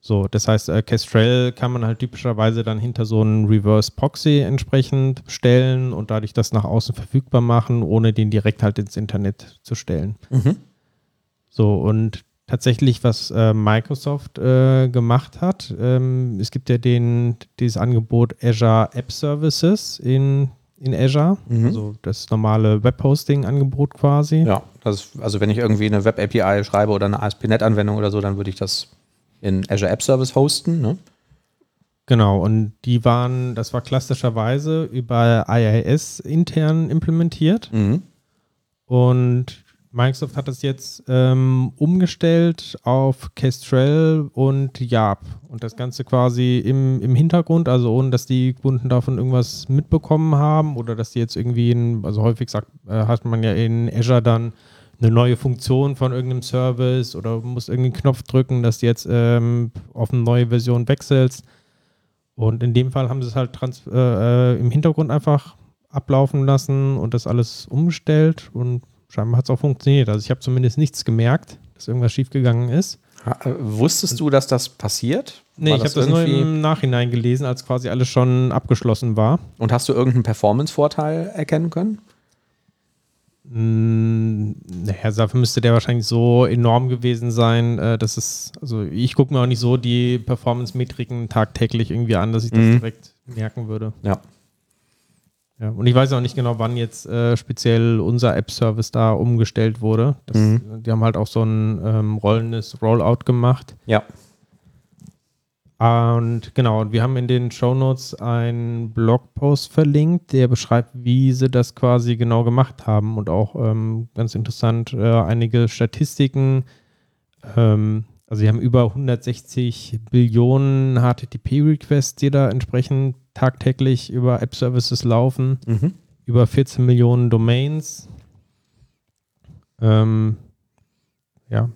So, das heißt, äh, Kestrel kann man halt typischerweise dann hinter so einen Reverse Proxy entsprechend stellen und dadurch das nach außen verfügbar machen, ohne den direkt halt ins Internet zu stellen. Mhm. So, und tatsächlich, was äh, Microsoft äh, gemacht hat, ähm, es gibt ja den, dieses Angebot Azure App Services in in Azure, Mhm. also das normale Webhosting-Angebot quasi. Ja, das ist, also wenn ich irgendwie eine Web-API schreibe oder eine ASP.NET-Anwendung oder so, dann würde ich das in Azure App Service hosten. Ne? Genau, und die waren, das war klassischerweise über IIS intern implementiert. Mhm. Und Microsoft hat das jetzt ähm, umgestellt auf Kestrel und Yap. Und das Ganze quasi im, im Hintergrund, also ohne dass die Kunden davon irgendwas mitbekommen haben oder dass die jetzt irgendwie, in, also häufig sagt, äh, hat man ja in Azure dann eine neue Funktion von irgendeinem Service oder muss irgendeinen Knopf drücken, dass du jetzt ähm, auf eine neue Version wechselst. Und in dem Fall haben sie es halt trans äh, äh im Hintergrund einfach ablaufen lassen und das alles umgestellt und scheinbar hat es auch funktioniert. Also ich habe zumindest nichts gemerkt, dass irgendwas schiefgegangen ist. Äh, wusstest du, dass das passiert? Nee, War ich habe das nur im Nachhinein gelesen, als quasi alles schon abgeschlossen war. Und hast du irgendeinen Performance-Vorteil erkennen können? Mm, Naja, dafür müsste der wahrscheinlich so enorm gewesen sein, äh, dass es, also ich gucke mir auch nicht so die Performance-Metriken tagtäglich irgendwie an, dass ich das Mhm. direkt merken würde. Ja. Ja, und ich weiß auch nicht genau, wann jetzt äh, speziell unser App-Service da umgestellt wurde. Das, Mhm. Die haben halt auch so ein ähm, rollendes Rollout gemacht. Ja. Und genau, und wir haben in den Shownotes einen Blogpost verlinkt, der beschreibt, wie sie das quasi genau gemacht haben und auch ähm, ganz interessant äh, einige Statistiken. Ähm, also sie haben über 160 Billionen HTTP-Requests, die da entsprechend tagtäglich über App-Services laufen, Mhm. über 14 Millionen Domains. Ähm, ja,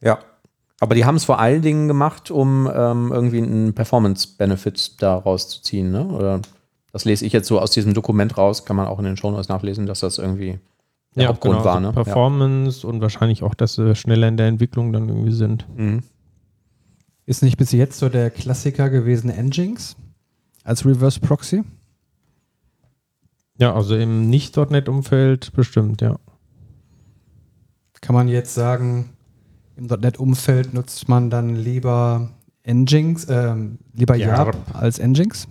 Ja. Aber die haben es vor allen Dingen gemacht, um ähm, irgendwie einen Performance-Benefit daraus zu ziehen, ne? Oder Das lese ich jetzt so aus diesem Dokument raus, kann man auch in den Shownotes nachlesen, dass das irgendwie der Hauptgrund genau, war. Ne? Performance und wahrscheinlich auch, dass sie schneller in der Entwicklung dann irgendwie sind. Ja. Mhm. Ist nicht bis jetzt so der Klassiker gewesen Nginx als Reverse Proxy? Ja, also im Nicht-.NET-Umfeld bestimmt, ja. Kann man jetzt sagen, im .NET-Umfeld nutzt man dann lieber Nginx, ähm, lieber Yarp. Yarp als Nginx?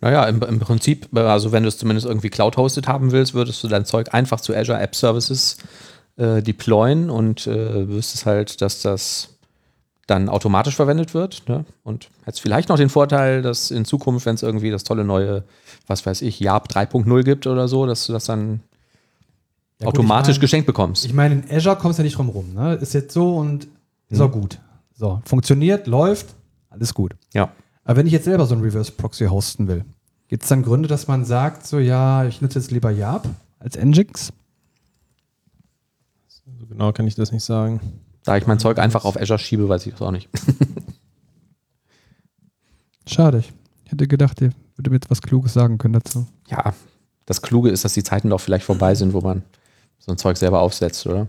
Naja, im, im Prinzip, äh, also wenn du es zumindest irgendwie cloud-hosted haben willst, würdest du dein Zeug einfach zu Azure App Services äh, deployen und äh, wüsstest halt, dass das dann automatisch verwendet wird. Ne? Und hättest vielleicht noch den Vorteil, dass in Zukunft, wenn es irgendwie das tolle neue, was weiß ich, YARP 3.0 gibt oder so, dass du das dann Ja, gut, automatisch ich mein- geschenkt bekommst. Ich meine, in Azure kommst du ja nicht drum rum. Ne? Ist jetzt so und ist Mhm. auch gut. So, funktioniert, läuft, alles gut. ja. Aber wenn ich jetzt selber so ein Reverse Proxy hosten will, gibt es dann Gründe, dass man sagt, so ja, ich nutze jetzt lieber Yarp als Nginx? So genau kann ich das nicht sagen. Da ich mein Zeug einfach auf Azure schiebe, weiß ich das auch nicht. Schade. Ich hätte gedacht, ihr würdet mir jetzt was Kluges sagen können dazu. Ja, das Kluge ist, dass die Zeiten doch vielleicht vorbei sind, wo man so ein Zeug selber aufsetzt, oder?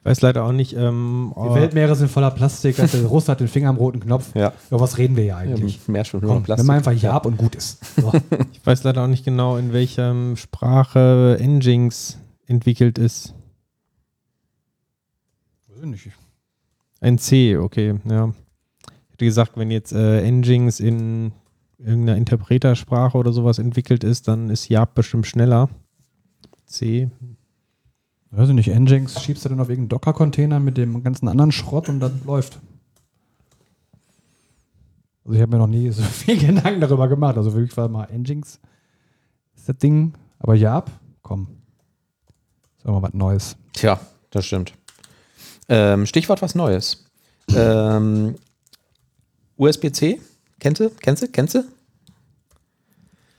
Ich weiß leider auch nicht, ähm, Die oh, Weltmeere sind voller Plastik, also der Russ hat den Finger am roten Knopf. Ja. Über was reden wir ja eigentlich? Mehr schon nur Komm, Plastik. wenn man einfach Yarp und gut ist. So. ich weiß leider auch nicht genau, in welcher Sprache Nginx entwickelt ist. Nicht. Ein C, okay, ja. Ich hätte gesagt, wenn jetzt äh, Nginx in irgendeiner Interpretersprache oder sowas entwickelt ist, dann ist Yarp bestimmt schneller. C. Weiß ich nicht, Nginx schiebst du dann auf irgendeinen Docker-Container mit dem ganzen anderen Schrott und dann läuft. Also ich habe mir noch nie so viel Gedanken darüber gemacht. Also wirklich war mal Nginx ist das Ding. Aber Yarp, komm. Sag mal was Neues. Tja, das stimmt. Ähm, Stichwort was Neues. ähm, USB-C, kennst du? Kennst du? Kennst du?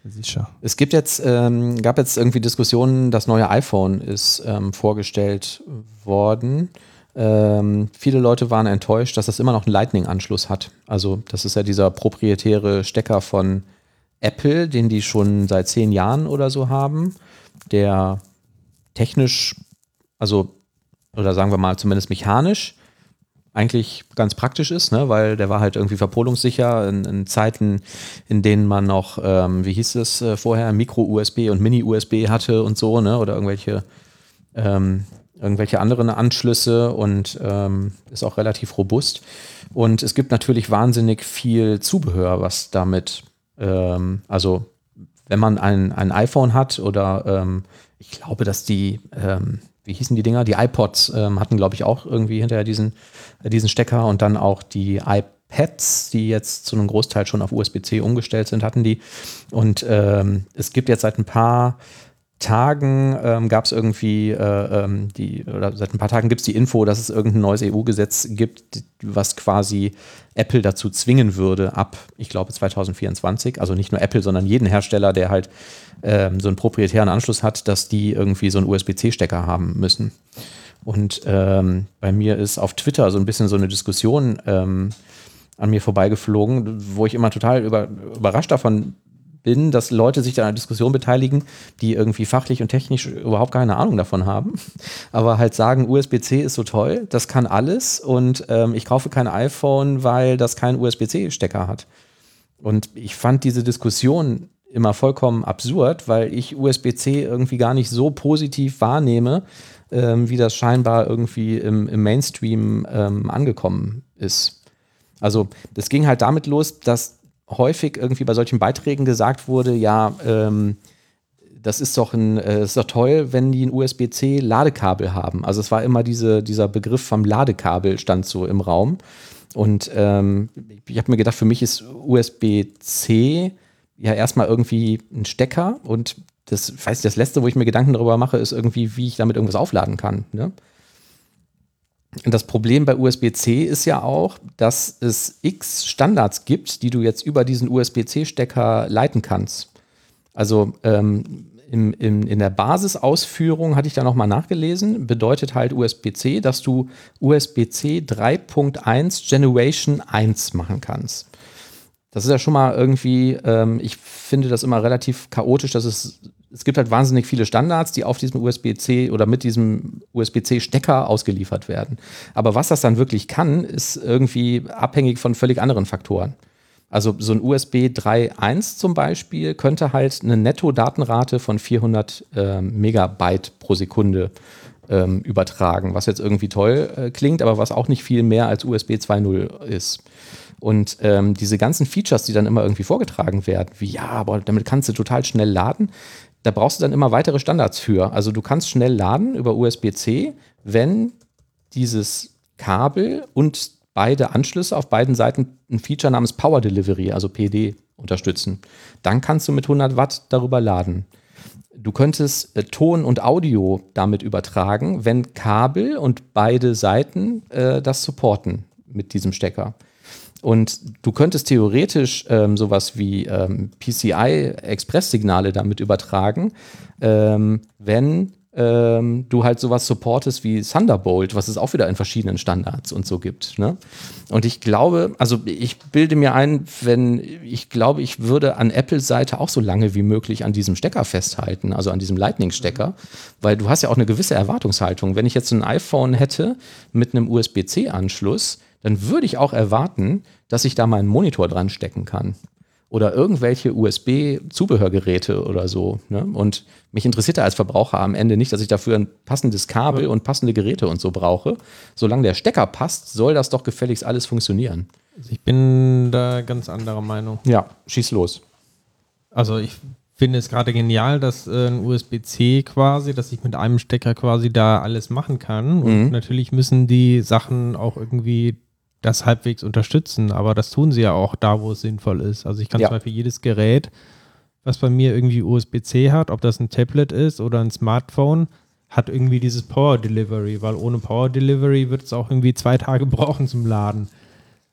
Sicher. Es gibt jetzt, ähm, gab jetzt irgendwie Diskussionen, das neue iPhone ist ähm, vorgestellt worden. Ähm, viele Leute waren enttäuscht, dass das immer noch einen Lightning-Anschluss hat. Also das ist ja dieser proprietäre Stecker von Apple, den die schon seit zehn Jahren oder so haben, der technisch, also oder sagen wir mal zumindest mechanisch, eigentlich ganz praktisch ist, ne? weil der war halt irgendwie verpolungssicher in, in Zeiten, in denen man noch, ähm, wie hieß es äh, vorher, Micro-USB und Mini-USB hatte und so, ne? oder irgendwelche, ähm, irgendwelche anderen Anschlüsse und ähm, ist auch relativ robust. Und es gibt natürlich wahnsinnig viel Zubehör, was damit, ähm, also wenn man ein, ein iPhone hat oder ähm, ich glaube, dass die, ähm, wie hießen die Dinger? Die iPods ähm, hatten, glaube ich, auch irgendwie hinterher diesen, äh, diesen Stecker und dann auch die iPads, die jetzt zu einem Großteil schon auf USB-C umgestellt sind, hatten die. Und ähm, es gibt jetzt seit ein paar Tagen ähm, gab es irgendwie äh, ähm, die, oder seit ein paar Tagen gibt es die Info, dass es irgendein neues EU-Gesetz gibt, was quasi Apple dazu zwingen würde, ab, ich glaube, 2024, also nicht nur Apple, sondern jeden Hersteller, der halt ähm, so einen proprietären Anschluss hat, dass die irgendwie so einen USB-C-Stecker haben müssen. Und ähm, bei mir ist auf Twitter so ein bisschen so eine Diskussion ähm, an mir vorbeigeflogen, wo ich immer total über, überrascht davon bin, dass Leute sich an einer Diskussion beteiligen, die irgendwie fachlich und technisch überhaupt keine Ahnung davon haben, aber halt sagen, USB-C ist so toll, das kann alles und ähm, ich kaufe kein iPhone, weil das keinen USB-C-Stecker hat. Und ich fand diese Diskussion immer vollkommen absurd, weil ich USB-C irgendwie gar nicht so positiv wahrnehme, ähm, wie das scheinbar irgendwie im, im Mainstream ähm, angekommen ist. Also das ging halt damit los, dass häufig irgendwie bei solchen Beiträgen gesagt wurde, ja, ähm, das ist doch ein, äh, ist doch toll, wenn die ein USB-C Ladekabel haben. Also es war immer diese, dieser Begriff vom Ladekabel stand so im Raum. Und ähm, ich habe mir gedacht, für mich ist USB-C ja erstmal irgendwie ein Stecker und das, ich weiß nicht, das letzte, wo ich mir Gedanken darüber mache, ist irgendwie, wie ich damit irgendwas aufladen kann. Ne? Das Problem bei USB-C ist ja auch, dass es x Standards gibt, die du jetzt über diesen USB-C-Stecker leiten kannst. Also ähm, im, im, in der Basisausführung hatte ich da nochmal nachgelesen, bedeutet halt USB-C, dass du USB-C 3.1 Generation 1 machen kannst. Das ist ja schon mal irgendwie, ähm, ich finde das immer relativ chaotisch, dass es, es gibt halt wahnsinnig viele Standards, die auf diesem USB-C oder mit diesem USB-C-Stecker ausgeliefert werden. Aber was das dann wirklich kann, ist irgendwie abhängig von völlig anderen Faktoren. Also so ein USB 3.1 zum Beispiel könnte halt eine Netto-Datenrate von 400 äh, Megabyte pro Sekunde ähm, übertragen, was jetzt irgendwie toll äh, klingt, aber was auch nicht viel mehr als USB 2.0 ist. Und ähm, diese ganzen Features, die dann immer irgendwie vorgetragen werden, wie ja, aber damit kannst du total schnell laden, da brauchst du dann immer weitere Standards für. Also du kannst schnell laden über USB-C, wenn dieses Kabel und beide Anschlüsse auf beiden Seiten ein Feature namens Power Delivery, also PD, unterstützen. Dann kannst du mit 100 Watt darüber laden. Du könntest äh, Ton und Audio damit übertragen, wenn Kabel und beide Seiten äh, das supporten mit diesem Stecker. Und du könntest theoretisch ähm, sowas wie ähm, PCI-Express-Signale damit übertragen, ähm, wenn ähm, du halt sowas supportest wie Thunderbolt, was es auch wieder in verschiedenen Standards und so gibt. Ne? Und ich glaube, also ich bilde mir ein, wenn ich glaube, ich würde an Apples Seite auch so lange wie möglich an diesem Stecker festhalten, also an diesem Lightning-Stecker, weil du hast ja auch eine gewisse Erwartungshaltung. Wenn ich jetzt ein iPhone hätte mit einem USB-C-Anschluss, dann würde ich auch erwarten, dass ich da meinen Monitor dran stecken kann. Oder irgendwelche USB-Zubehörgeräte oder so. Ne? Und mich interessiert da als Verbraucher am Ende nicht, dass ich dafür ein passendes Kabel und passende Geräte und so brauche. Solange der Stecker passt, soll das doch gefälligst alles funktionieren. Also ich bin da ganz anderer Meinung. Ja, schieß los. Also ich finde es gerade genial, dass äh, ein USB-C quasi, dass ich mit einem Stecker quasi da alles machen kann. Und Mhm. natürlich müssen die Sachen auch irgendwie das halbwegs unterstützen, aber das tun sie ja auch da, wo es sinnvoll ist. Also ich kann Ja. zum Beispiel jedes Gerät, was bei mir irgendwie USB-C hat, ob das ein Tablet ist oder ein Smartphone, hat irgendwie dieses Power Delivery, weil ohne Power Delivery wird es auch irgendwie zwei Tage brauchen zum Laden.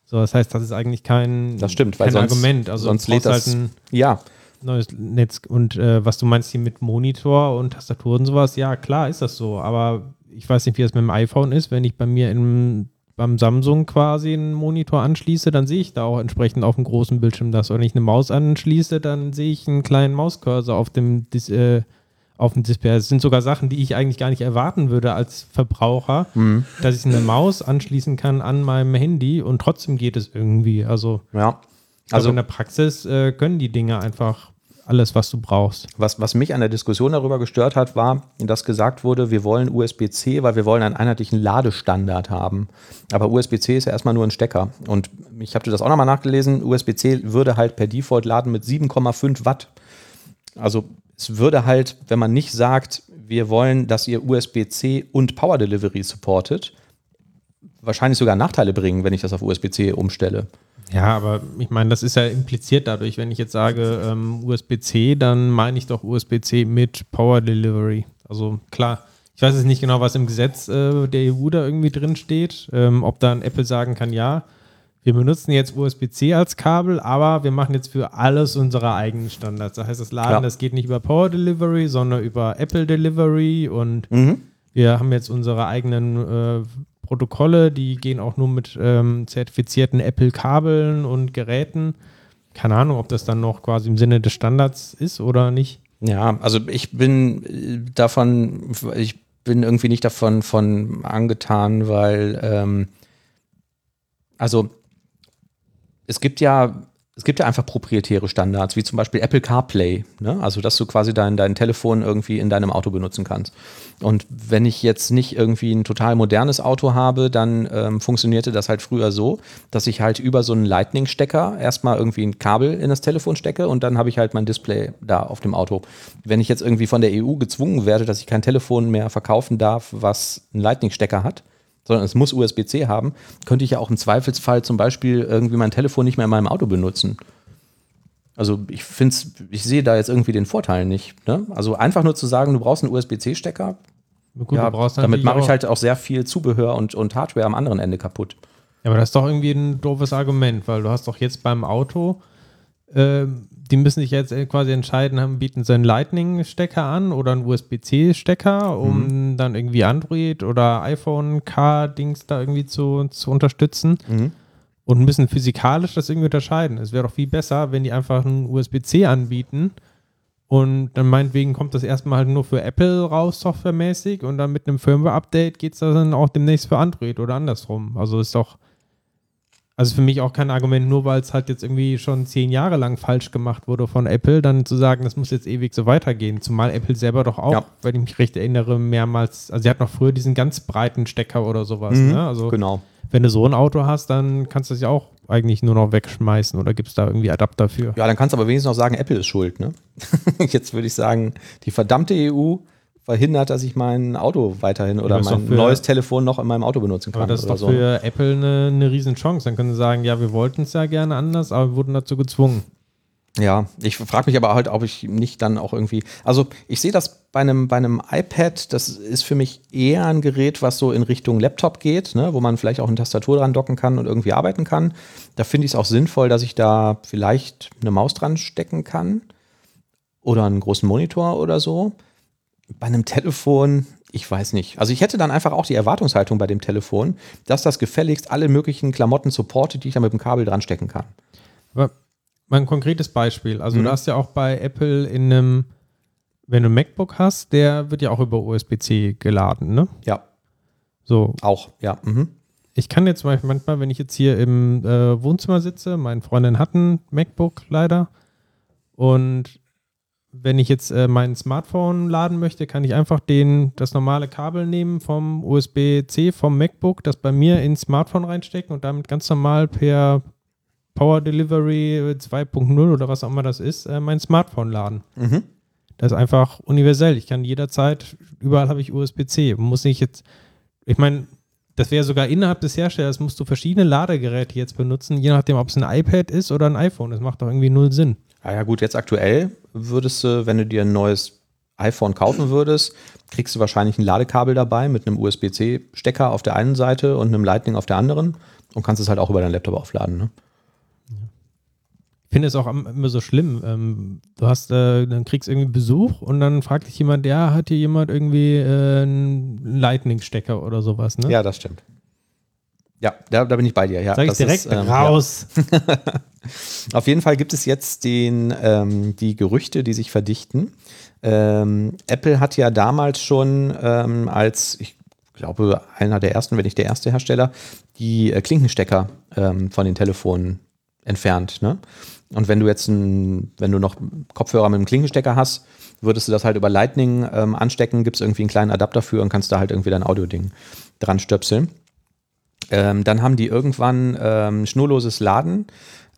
So, das heißt, das ist eigentlich kein, Das stimmt, kein sonst, Argument. Also sonst lädt das. halt ein ja, neues Netz und äh, was du meinst hier mit Monitor und Tastatur und sowas, ja klar ist das so, aber ich weiß nicht, wie das mit dem iPhone ist, wenn ich bei mir im, beim Samsung quasi einen Monitor anschließe, dann sehe ich da auch entsprechend auf dem großen Bildschirm das. Wenn ich eine Maus anschließe, dann sehe ich einen kleinen Mauscursor auf dem, Dis äh, auf dem Display. Das sind sogar Sachen, die ich eigentlich gar nicht erwarten würde als Verbraucher, Mhm. dass ich eine Maus anschließen kann an meinem Handy und trotzdem geht es irgendwie. Also, ja. also Also in der Praxis äh, können die Dinge einfach alles, was du brauchst. Was, was mich an der Diskussion darüber gestört hat, war, dass gesagt wurde, wir wollen USB-C, weil wir wollen einen einheitlichen Ladestandard haben. Aber USB-C ist ja erstmal nur ein Stecker. Und ich habe das auch nochmal nachgelesen, USB-C würde halt per Default laden mit 7,5 Watt. Also es würde halt, wenn man nicht sagt, wir wollen, dass ihr USB-C und Power Delivery supportet, wahrscheinlich sogar Nachteile bringen, wenn ich das auf USB-C umstelle. Ja, aber ich meine, das ist ja impliziert dadurch, wenn ich jetzt sage ähm, USB-C, dann meine ich doch USB-C mit Power Delivery. Also klar, ich weiß jetzt nicht genau, was im Gesetz äh, der EU da irgendwie drin steht, ähm, ob dann Apple sagen kann, ja, wir benutzen jetzt USB-C als Kabel, aber wir machen jetzt für alles unsere eigenen Standards. Das heißt, das Laden, Ja. das geht nicht über Power Delivery, sondern über Apple Delivery und wir haben jetzt unsere eigenen äh, Protokolle, die gehen auch nur mit ähm, zertifizierten Apple-Kabeln und Geräten. Keine Ahnung, ob das dann noch quasi im Sinne des Standards ist oder nicht. Ja, also ich bin äh, davon, ich bin irgendwie nicht davon von angetan, weil ähm, also es gibt ja es gibt ja einfach proprietäre Standards, wie zum Beispiel Apple CarPlay, ne? also dass du quasi dein, dein Telefon irgendwie in deinem Auto benutzen kannst. Und wenn ich jetzt nicht irgendwie ein total modernes Auto habe, dann ähm, funktionierte das halt früher so, dass ich halt über so einen Lightning-Stecker erstmal irgendwie ein Kabel in das Telefon stecke und dann habe ich halt mein Display da auf dem Auto. Wenn ich jetzt irgendwie von der EU gezwungen werde, dass ich kein Telefon mehr verkaufen darf, was einen Lightning-Stecker hat, sondern es muss USB-C haben, könnte ich ja auch im Zweifelsfall zum Beispiel irgendwie mein Telefon nicht mehr in meinem Auto benutzen. Also ich finde ich sehe da jetzt irgendwie den Vorteil nicht. Ne? Also einfach nur zu sagen, du brauchst einen USB-C-Stecker, ja, damit mache ich halt auch sehr viel Zubehör und, und Hardware am anderen Ende kaputt. Ja, aber das ist doch irgendwie ein doofes Argument, weil du hast doch jetzt beim Auto, ähm, die müssen sich jetzt äh, quasi entscheiden, haben, bieten sie einen Lightning-Stecker an oder einen USB-C-Stecker, um dann irgendwie Android oder iPhone K-Dings da irgendwie zu, zu unterstützen. und müssen physikalisch das irgendwie unterscheiden. Es wäre doch viel besser, wenn die einfach einen USB-C anbieten und dann meinetwegen kommt das erstmal halt nur für Apple raus, softwaremäßig, und dann mit einem Firmware-Update geht es dann auch demnächst für Android oder andersrum. Also ist doch, also für mich auch kein Argument, nur weil es halt jetzt irgendwie schon zehn Jahre lang falsch gemacht wurde von Apple, dann zu sagen, das muss jetzt ewig so weitergehen. Zumal Apple selber doch auch, Ja. wenn ich mich recht erinnere, mehrmals, also sie hat noch früher diesen ganz breiten Stecker oder sowas. Ne? Also Genau. wenn du so ein Auto hast, dann kannst du das ja auch eigentlich nur noch wegschmeißen oder gibt es da irgendwie Adapter für? Ja, dann kannst du aber wenigstens noch sagen, Apple ist schuld. Ne? Jetzt würde ich sagen, die verdammte EU verhindert, dass ich mein Auto weiterhin oder mein für- neues Telefon noch in meinem Auto benutzen kann. Aber das ist doch so. für Apple eine, eine Riesenchance. Dann können sie sagen, ja, wir wollten es ja gerne anders, aber wir wurden dazu gezwungen. Ja, ich frage mich aber halt, ob ich nicht dann auch irgendwie. Also ich sehe das bei einem, bei einem iPad, das ist für mich eher ein Gerät, was so in Richtung Laptop geht, ne, wo man vielleicht auch eine Tastatur dran docken kann und irgendwie arbeiten kann. Da finde ich es auch sinnvoll, dass ich da vielleicht eine Maus dran stecken kann oder einen großen Monitor oder so. Bei einem Telefon, ich weiß nicht. Also ich hätte dann einfach auch die Erwartungshaltung bei dem Telefon, dass das gefälligst alle möglichen Klamotten supportet, die ich da mit dem Kabel dran stecken kann. Aber mal ein konkretes Beispiel. Also Mhm. du hast ja auch bei Apple in einem, wenn du ein MacBook hast, der wird ja auch über USB-C geladen, ne? Ja, So, auch, ja. Mhm. ich kann jetzt zum Beispiel manchmal, wenn ich jetzt hier im äh, Wohnzimmer sitze, meine Freundin hat ein MacBook leider und wenn ich jetzt äh, mein Smartphone laden möchte, kann ich einfach den, das normale Kabel nehmen vom USB-C vom MacBook, das bei mir ins Smartphone reinstecken und damit ganz normal per Power Delivery 2.0 oder was auch immer das ist, äh, mein Smartphone laden. Mhm. Das ist einfach universell. Ich kann jederzeit, überall habe ich USB-C. Muss nicht jetzt, ich meine, das wäre sogar innerhalb des Herstellers, musst du verschiedene Ladegeräte jetzt benutzen, je nachdem, ob es ein iPad ist oder ein iPhone. Das macht doch irgendwie null Sinn. Ah ja, gut, jetzt aktuell würdest du, wenn du dir ein neues iPhone kaufen würdest, kriegst du wahrscheinlich ein Ladekabel dabei mit einem USB-C-Stecker auf der einen Seite und einem Lightning auf der anderen und kannst es halt auch über deinen Laptop aufladen. Ne? Ich finde es auch immer so schlimm. Ähm, du hast, äh, dann kriegst irgendwie Besuch und dann fragt dich jemand, ja, hat hier jemand irgendwie äh, einen Lightning-Stecker oder sowas, ne? Ja, das stimmt. Ja, da, da bin ich bei dir. Ja, Sag ich direkt ist, ähm, raus. Ja. Auf jeden Fall gibt es jetzt den, ähm, die Gerüchte, die sich verdichten. Ähm, Apple hat ja damals schon ähm, als, ich glaube, einer der ersten, wenn nicht der erste Hersteller, die äh, Klinkenstecker ähm, von den Telefonen entfernt. Ne? Und wenn du jetzt ein, wenn du noch Kopfhörer mit einem Klinkenstecker hast, würdest du das halt über Lightning ähm, anstecken, gibt es irgendwie einen kleinen Adapter für und kannst da halt irgendwie dein Audio-Ding dran stöpseln. Ähm, dann haben die irgendwann ähm, schnurloses Laden.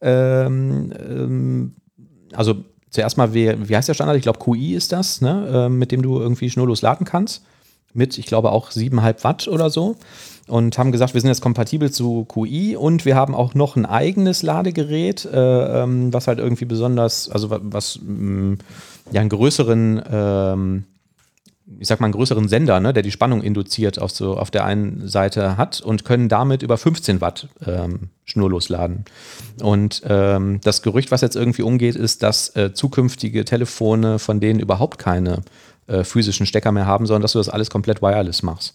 Ähm, ähm, also zuerst mal, wie, wie heißt der Standard? Ich glaube, QI ist das, ne? ähm, mit dem du irgendwie schnurlos laden kannst. Mit, ich glaube, auch 7,5 Watt oder so. Und haben gesagt, wir sind jetzt kompatibel zu QI und wir haben auch noch ein eigenes Ladegerät, äh, ähm, was halt irgendwie besonders, also wa- was mh, ja einen größeren ich sag mal, einen größeren Sender, ne, der die Spannung induziert auf, so, auf der einen Seite hat und können damit über 15 Watt ähm, schnurlos laden. Und ähm, das Gerücht, was jetzt irgendwie umgeht, ist, dass äh, zukünftige Telefone von denen überhaupt keine äh, physischen Stecker mehr haben, sondern dass du das alles komplett wireless machst.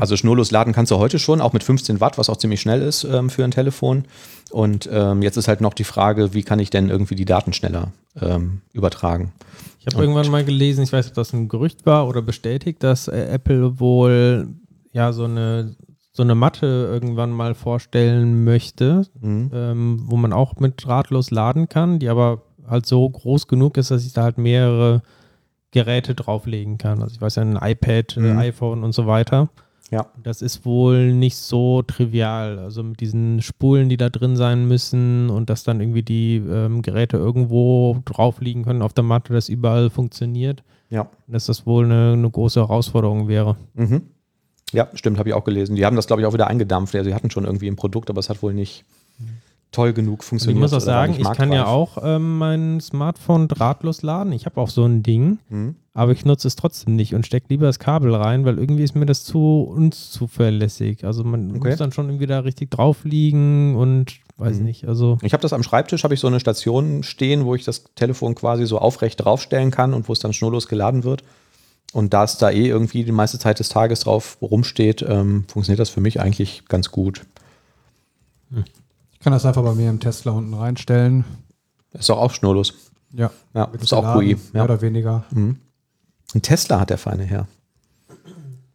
Also schnurlos laden kannst du heute schon, auch mit 15 Watt, was auch ziemlich schnell ist ähm, für ein Telefon. Und ähm, jetzt ist halt noch die Frage, wie kann ich denn irgendwie die Daten schneller ähm, übertragen? Ich habe irgendwann mal gelesen, ich weiß nicht, ob das ein Gerücht war oder bestätigt, dass äh, Apple wohl ja so eine so eine Matte irgendwann mal vorstellen möchte, Mhm. ähm, wo man auch mit drahtlos laden kann, die aber halt so groß genug ist, dass ich da halt mehrere Geräte drauflegen kann. Also ich weiß ja, ein iPad, ein Mhm. iPhone und so weiter. Ja. Das ist wohl nicht so trivial. Also mit diesen Spulen, die da drin sein müssen und dass dann irgendwie die ähm, Geräte irgendwo drauf liegen können auf der Matte, dass überall funktioniert, Ja. dass das wohl eine, eine große Herausforderung wäre. Mhm. Ja, stimmt, habe ich auch gelesen. Die haben das, glaube ich, auch wieder eingedampft. Ja, sie hatten schon irgendwie ein Produkt, aber es hat wohl nicht toll genug ich funktioniert. muss auch sagen, ich kann ja auch ähm, mein Smartphone drahtlos laden. Ich habe auch so ein Ding, Mhm. aber ich nutze es trotzdem nicht und stecke lieber das Kabel rein, weil irgendwie ist mir das zu unzuverlässig. Also man Okay. muss dann schon irgendwie da richtig drauf liegen und weiß Mhm. nicht. Also Ich habe das am Schreibtisch, habe ich so eine Station stehen, wo ich das Telefon quasi so aufrecht draufstellen kann und wo es dann schnurlos geladen wird. Und da es da eh irgendwie die meiste Zeit des Tages drauf rumsteht, ähm, funktioniert das für mich eigentlich ganz gut. Ich kann das einfach bei mir im Tesla unten reinstellen. Ist doch auch schnurlos. Ja. Ja, Mit ist auch GUI. Mehr Ja. oder weniger. Ein Tesla hat der feine Herr.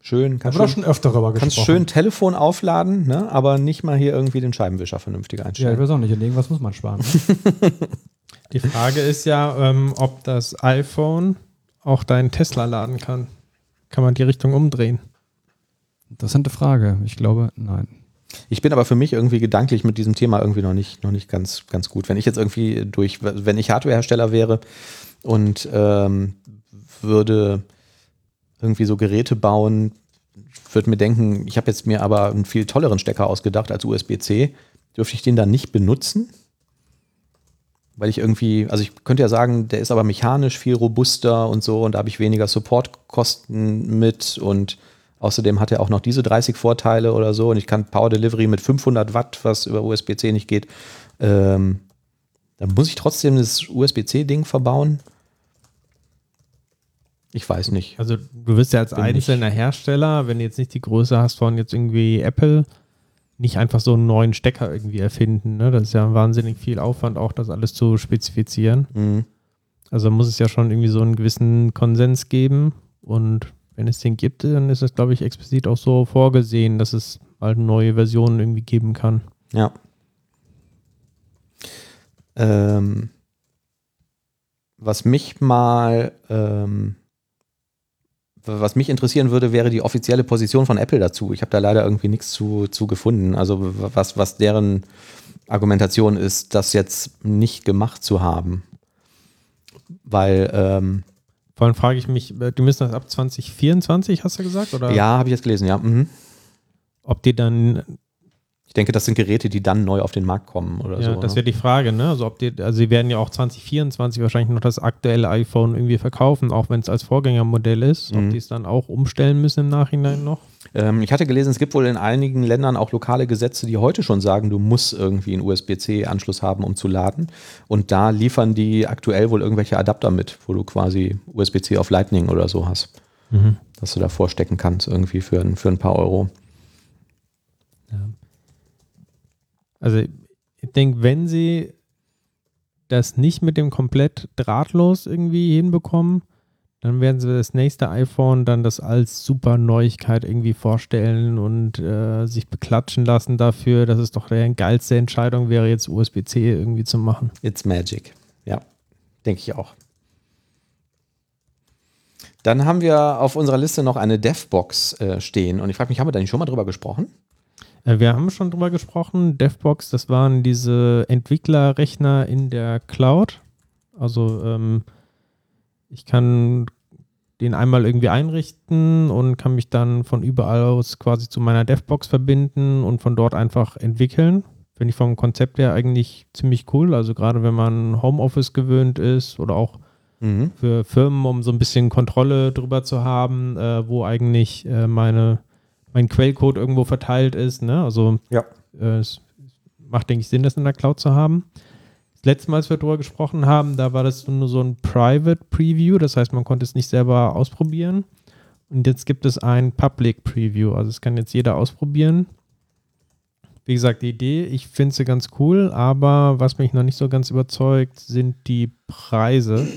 Schön, kannst schön, schon öfter darüber kannst gesprochen. schön Telefon aufladen, ne? aber nicht mal hier irgendwie den Scheibenwischer vernünftig Ja, ich einstellen. weiß auch nicht. In irgendwas muss man sparen. Ne? Die Frage ist ja, ähm, ob das iPhone auch deinen Tesla laden kann. Kann man die Richtung umdrehen? Interessante Frage. Ich glaube, nein. Ich bin aber für mich irgendwie gedanklich mit diesem Thema irgendwie noch nicht, noch nicht ganz, ganz gut. Wenn ich jetzt irgendwie durch, wenn ich Hardwarehersteller wäre und ähm, würde irgendwie so Geräte bauen, würde mir denken, ich habe jetzt mir aber einen viel tolleren Stecker ausgedacht als USB-C. Dürfte ich den dann nicht benutzen? Weil ich irgendwie, also ich könnte ja sagen, der ist aber mechanisch viel robuster und so und da habe ich weniger Supportkosten mit und außerdem hat er auch noch diese 30 Vorteile oder so und ich kann Power Delivery mit 500 Watt, was über USB-C nicht geht. Ähm, dann muss ich trotzdem das USB-C-Ding verbauen. Ich weiß nicht. Also du wirst ja als Bin einzelner Hersteller, wenn du jetzt nicht die Größe hast von jetzt irgendwie Apple, nicht einfach so einen neuen Stecker irgendwie erfinden. Ne? Das ist ja wahnsinnig viel Aufwand, auch das alles zu spezifizieren. Mhm. Also muss es ja schon irgendwie so einen gewissen Konsens geben. Und wenn es den gibt, dann ist es, glaube ich, explizit auch so vorgesehen, dass es halt neue Versionen irgendwie geben kann. Ja. Ähm, was mich mal, ähm, was mich interessieren würde, wäre die offizielle Position von Apple dazu. Ich habe da leider irgendwie nichts zu, zu gefunden. Also was, was deren Argumentation ist, das jetzt nicht gemacht zu haben. Weil, ähm, Vor allem frage ich mich, äh, die müssen das ab 2024, hast du gesagt? Oder ja, habe ich jetzt gelesen, ja. Mhm. ob die dann Ich denke, das sind Geräte, die dann neu auf den Markt kommen oder Ja, so. das ne? wäre die Frage, ne? Also ob die, also sie werden ja auch 2024 wahrscheinlich noch das aktuelle iPhone irgendwie verkaufen, auch wenn es als Vorgängermodell ist. Mhm. Ob die es dann auch umstellen müssen im Nachhinein noch. Ähm, ich hatte gelesen, es gibt wohl in einigen Ländern auch lokale Gesetze, die heute schon sagen, du musst irgendwie einen USB-C-Anschluss haben, um zu laden. Und da liefern die aktuell wohl irgendwelche Adapter mit, wo du quasi USB-C auf Lightning oder so hast, dass du da vorstecken kannst irgendwie für, ein- für ein paar Euro. Also ich denke, wenn sie das nicht mit dem komplett drahtlos irgendwie hinbekommen, dann werden sie das nächste iPhone dann das als super Neuigkeit irgendwie vorstellen und äh, sich beklatschen lassen dafür, dass es doch die geilste Entscheidung wäre, jetzt USB-C irgendwie zu machen. It's magic. Ja, denke ich auch. Dann haben wir auf unserer Liste noch eine DevBox äh, stehen. Und ich frage mich, haben wir da nicht schon mal drüber gesprochen? Äh, Wir haben schon drüber gesprochen. DevBox, das waren diese Entwicklerrechner in der Cloud. Also ähm, ich kann den einmal irgendwie einrichten und kann mich dann von überall aus quasi zu meiner DevBox verbinden und von dort einfach entwickeln. Finde ich vom Konzept her eigentlich ziemlich cool. Also gerade wenn man Homeoffice gewöhnt ist oder auch Mhm. für Firmen, um so ein bisschen Kontrolle drüber zu haben, äh, wo eigentlich äh, meine, mein Quellcode irgendwo verteilt ist. Ne? Also Ja. äh, es macht, denke ich, Sinn, das in der Cloud zu haben. Das letzte Mal, als wir darüber gesprochen haben, da war das nur so ein Private Preview, das heißt, man konnte es nicht selber ausprobieren. Und jetzt gibt es ein Public Preview, also es kann jetzt jeder ausprobieren. Wie gesagt, die Idee, ich finde sie ganz cool, aber was mich noch nicht so ganz überzeugt, sind die Preise.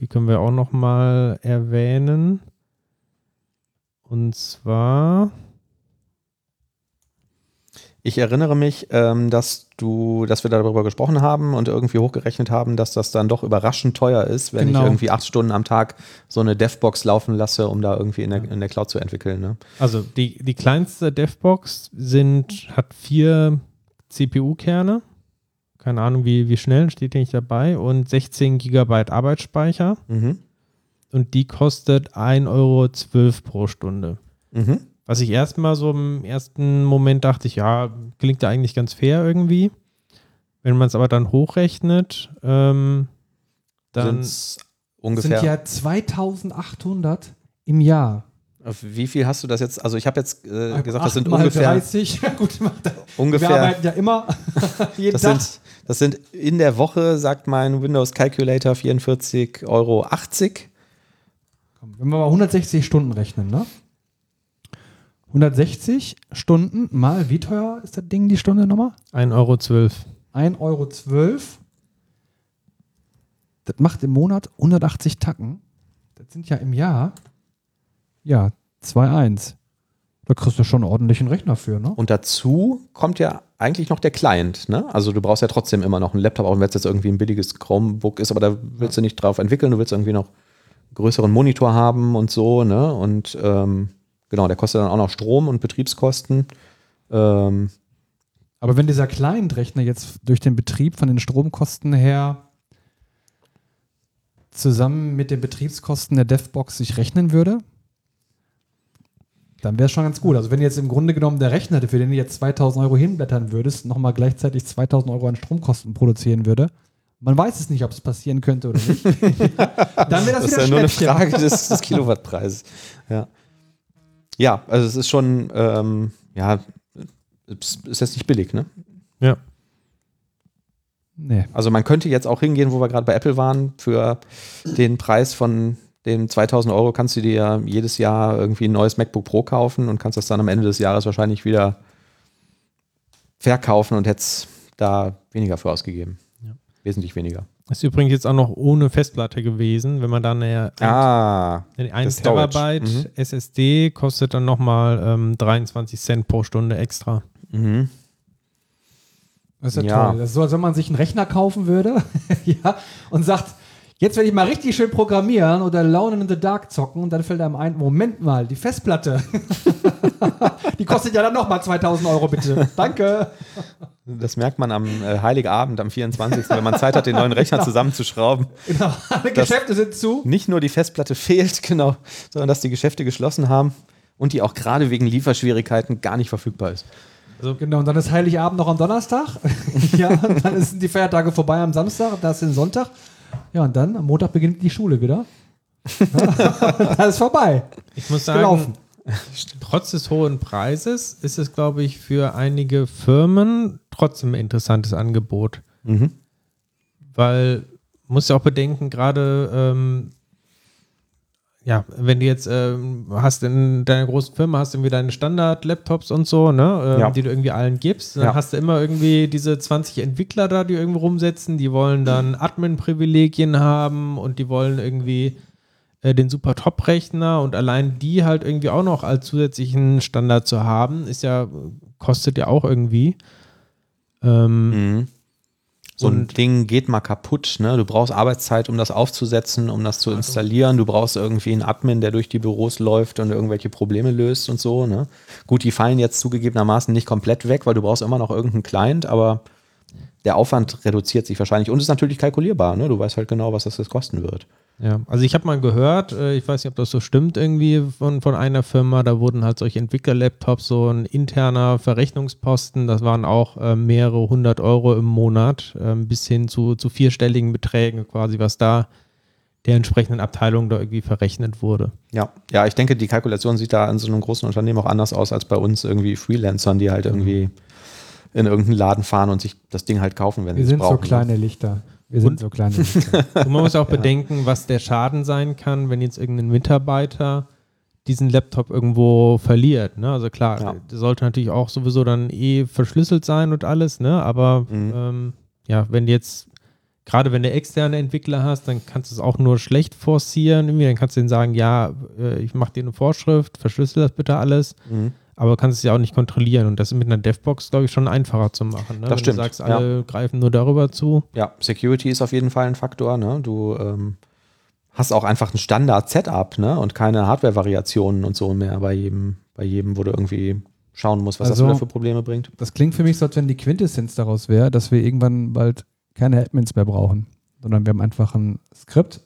Die können wir auch noch mal erwähnen. Und zwar Ich erinnere mich, ähm, dass du, dass wir darüber gesprochen haben und irgendwie hochgerechnet haben, dass das dann doch überraschend teuer ist, wenn Genau. ich irgendwie acht Stunden am Tag so eine DevBox laufen lasse, um da irgendwie in der, in der Cloud zu entwickeln. Ne? Also die, die kleinste DevBox sind, hat vier CPU-Kerne. Keine Ahnung, wie, wie schnell, steht hier nicht dabei. Und 16 Gigabyte Arbeitsspeicher. Mhm. Und die kostet 1,12 Euro pro Stunde. Mhm. Was ich erstmal so im ersten Moment dachte ich, ja, klingt ja eigentlich ganz fair irgendwie. Wenn man es aber dann hochrechnet, ähm, dann Sind's ungefähr. sind ja 2800 im Jahr. Auf wie viel hast du das jetzt? Also ich habe jetzt äh, gesagt, das sind ungefähr, 30. Ja, gut, das. Wir ungefähr arbeiten ja immer jeden das Tag. sind, das sind in der Woche, sagt mein Windows Calculator, 44,80 Euro. Komm, Wenn wir mal 160 Stunden rechnen, ne? 160 Stunden mal, wie teuer ist das Ding die Stunde nochmal? 1,12 Euro. 1,12 Euro. Das macht im Monat 180 Tacken. Das sind ja im Jahr, ja, 2,1. Da kriegst du schon einen ordentlichen Rechner für, ne? Und dazu kommt ja eigentlich noch der Client. Ne? Also du brauchst ja trotzdem immer noch einen Laptop, auch wenn es jetzt irgendwie ein billiges Chromebook ist, aber da willst du nicht drauf entwickeln, du willst irgendwie noch einen größeren Monitor haben und so. Ne? Und ähm, genau, der kostet dann auch noch Strom und Betriebskosten. Ähm, Aber wenn dieser Client-Rechner jetzt durch den Betrieb von den Stromkosten her zusammen mit den Betriebskosten der DevBox sich rechnen würde, dann wäre es schon ganz gut. Also wenn jetzt im Grunde genommen der Rechner, für den du jetzt 2000 Euro hinblättern würdest, nochmal gleichzeitig 2000 Euro an Stromkosten produzieren würde, man weiß es nicht, ob es passieren könnte oder nicht, dann wäre das, das ist wieder ja nur eine. Frage des, des Kilowattpreises. Ja. Ja, also es ist schon, ähm, ja, es ist jetzt nicht billig, ne? Ja. Nee. Also man könnte jetzt auch hingehen, wo wir gerade bei Apple waren, für den Preis von den 2000 Euro kannst du dir jedes Jahr irgendwie ein neues MacBook Pro kaufen und kannst das dann am Ende des Jahres wahrscheinlich wieder verkaufen und hättest da weniger für ausgegeben. Ja. Wesentlich weniger. Ist übrigens jetzt auch noch ohne Festplatte gewesen. Wenn man dann eine, Ah, ein. Terabyte Mhm. SSD kostet dann nochmal ähm, 23 Cent pro Stunde extra. mhm. Das ist ja, Ja. toll. Das ist so, als wenn man sich einen Rechner kaufen würde ja, und sagt, jetzt werde ich mal richtig schön programmieren oder Alone in the Dark zocken und dann fällt einem ein, Moment mal, die Festplatte, die kostet ja dann nochmal 2000 Euro bitte. Danke. Das merkt man am äh, Heiligabend, am 24., wenn man Zeit hat, den neuen Rechner zusammenzuschrauben. Genau, alle Das- Geschäfte sind zu. Nicht nur die Festplatte fehlt, genau, sondern dass die Geschäfte geschlossen haben und die auch gerade wegen Lieferschwierigkeiten gar nicht verfügbar ist. Genau, und dann ist Heiligabend noch am Donnerstag. ja, und dann sind die Feiertage vorbei am Samstag, da ist den Sonntag. Ja, und dann am Montag beginnt die Schule wieder. da ist vorbei. Ich muss sagen, Gelaufen. trotz des hohen Preises ist es, glaube ich, für einige Firmen trotzdem ein interessantes Angebot. Mhm. Weil, muss ja auch bedenken, gerade, ähm, ja, wenn du jetzt ähm, hast in deiner großen Firma, hast du irgendwie deine Standard-Laptops und so, ne, ähm, Ja. die du irgendwie allen gibst, dann Ja. hast du immer irgendwie diese 20 Entwickler da, die irgendwo rumsetzen, die wollen dann Admin-Privilegien haben und die wollen irgendwie äh, den super Top-Rechner und allein die halt irgendwie auch noch als zusätzlichen Standard zu haben, ist ja, kostet ja auch irgendwie. Ähm, Mhm. So ein Ding geht mal kaputt. Ne? Du brauchst Arbeitszeit, um das aufzusetzen, um das zu installieren. Du brauchst irgendwie einen Admin, der durch die Büros läuft und irgendwelche Probleme löst und so. Ne? Gut, die fallen jetzt zugegebenermaßen nicht komplett weg, weil du brauchst immer noch irgendeinen Client, aber der Aufwand reduziert sich wahrscheinlich und ist natürlich kalkulierbar. Ne? Du weißt halt genau, was das jetzt kosten wird. Ja, also ich habe mal gehört, äh, ich weiß nicht, ob das so stimmt irgendwie von, von einer Firma, da wurden halt solche Entwickler-Laptops, so ein interner Verrechnungsposten, das waren auch äh, mehrere hundert Euro im Monat, ähm, bis hin zu, zu vierstelligen Beträgen quasi, was da der entsprechenden Abteilung da irgendwie verrechnet wurde. Ja, ja, ich denke, die Kalkulation sieht da in so einem großen Unternehmen auch anders aus als bei uns irgendwie Freelancern, die halt irgendwie in irgendeinen Laden fahren und sich das Ding halt kaufen, wenn Wir sie es sind brauchen. so kleine Lichter. Wir sind Und- so kleine. Und man muss auch bedenken, was der Schaden sein kann, wenn jetzt irgendein Mitarbeiter diesen Laptop irgendwo verliert. Ne? Also klar, Ja. der sollte natürlich auch sowieso dann eh verschlüsselt sein und alles, ne? Aber Mhm. ähm, ja, wenn jetzt, gerade wenn du externe Entwickler hast, dann kannst du es auch nur schlecht forcieren. Irgendwie, dann kannst du denen sagen, ja, äh, ich mache dir eine Vorschrift, verschlüssel das bitte alles. Mhm. Aber kannst es ja auch nicht kontrollieren. Und das ist mit einer DevBox, glaube ich, schon einfacher zu machen. Ne? Das wenn stimmt, du sagst, alle greifen nur darüber zu. Ja, Security ist auf jeden Fall ein Faktor. Ne? Du ähm, hast auch einfach ein Standard-Setup ne? und keine Hardware-Variationen und so mehr bei jedem, bei jedem, wo du irgendwie schauen musst, was Also- das wieder für Probleme bringt. Das klingt für mich so, als wenn die Quintessenz daraus wäre, dass wir irgendwann bald keine Admins mehr brauchen, sondern wir haben einfach ein Skript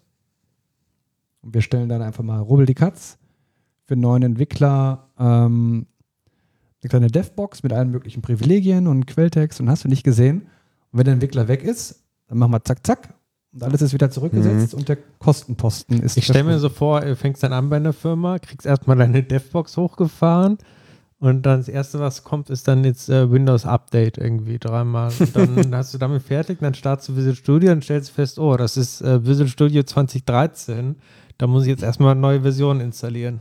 und wir stellen dann einfach mal Rubbel die Katz für einen neuen Entwickler ähm, eine kleine Devbox mit allen möglichen Privilegien und Quelltext und hast du nicht gesehen. Und wenn der Entwickler weg ist, dann machen wir zack, zack und alles ist wieder zurückgesetzt und der Kostenposten ist Ich stelle mir so vor, du fängst dann an bei einer Firma, kriegst erstmal deine DevBox hochgefahren und dann das erste, was kommt, ist dann jetzt äh, Windows Update irgendwie dreimal. Und dann hast du damit fertig, dann startest du Visual Studio und stellst fest, oh, das ist äh, Visual Studio 2013. Da muss ich jetzt erstmal eine neue Version installieren.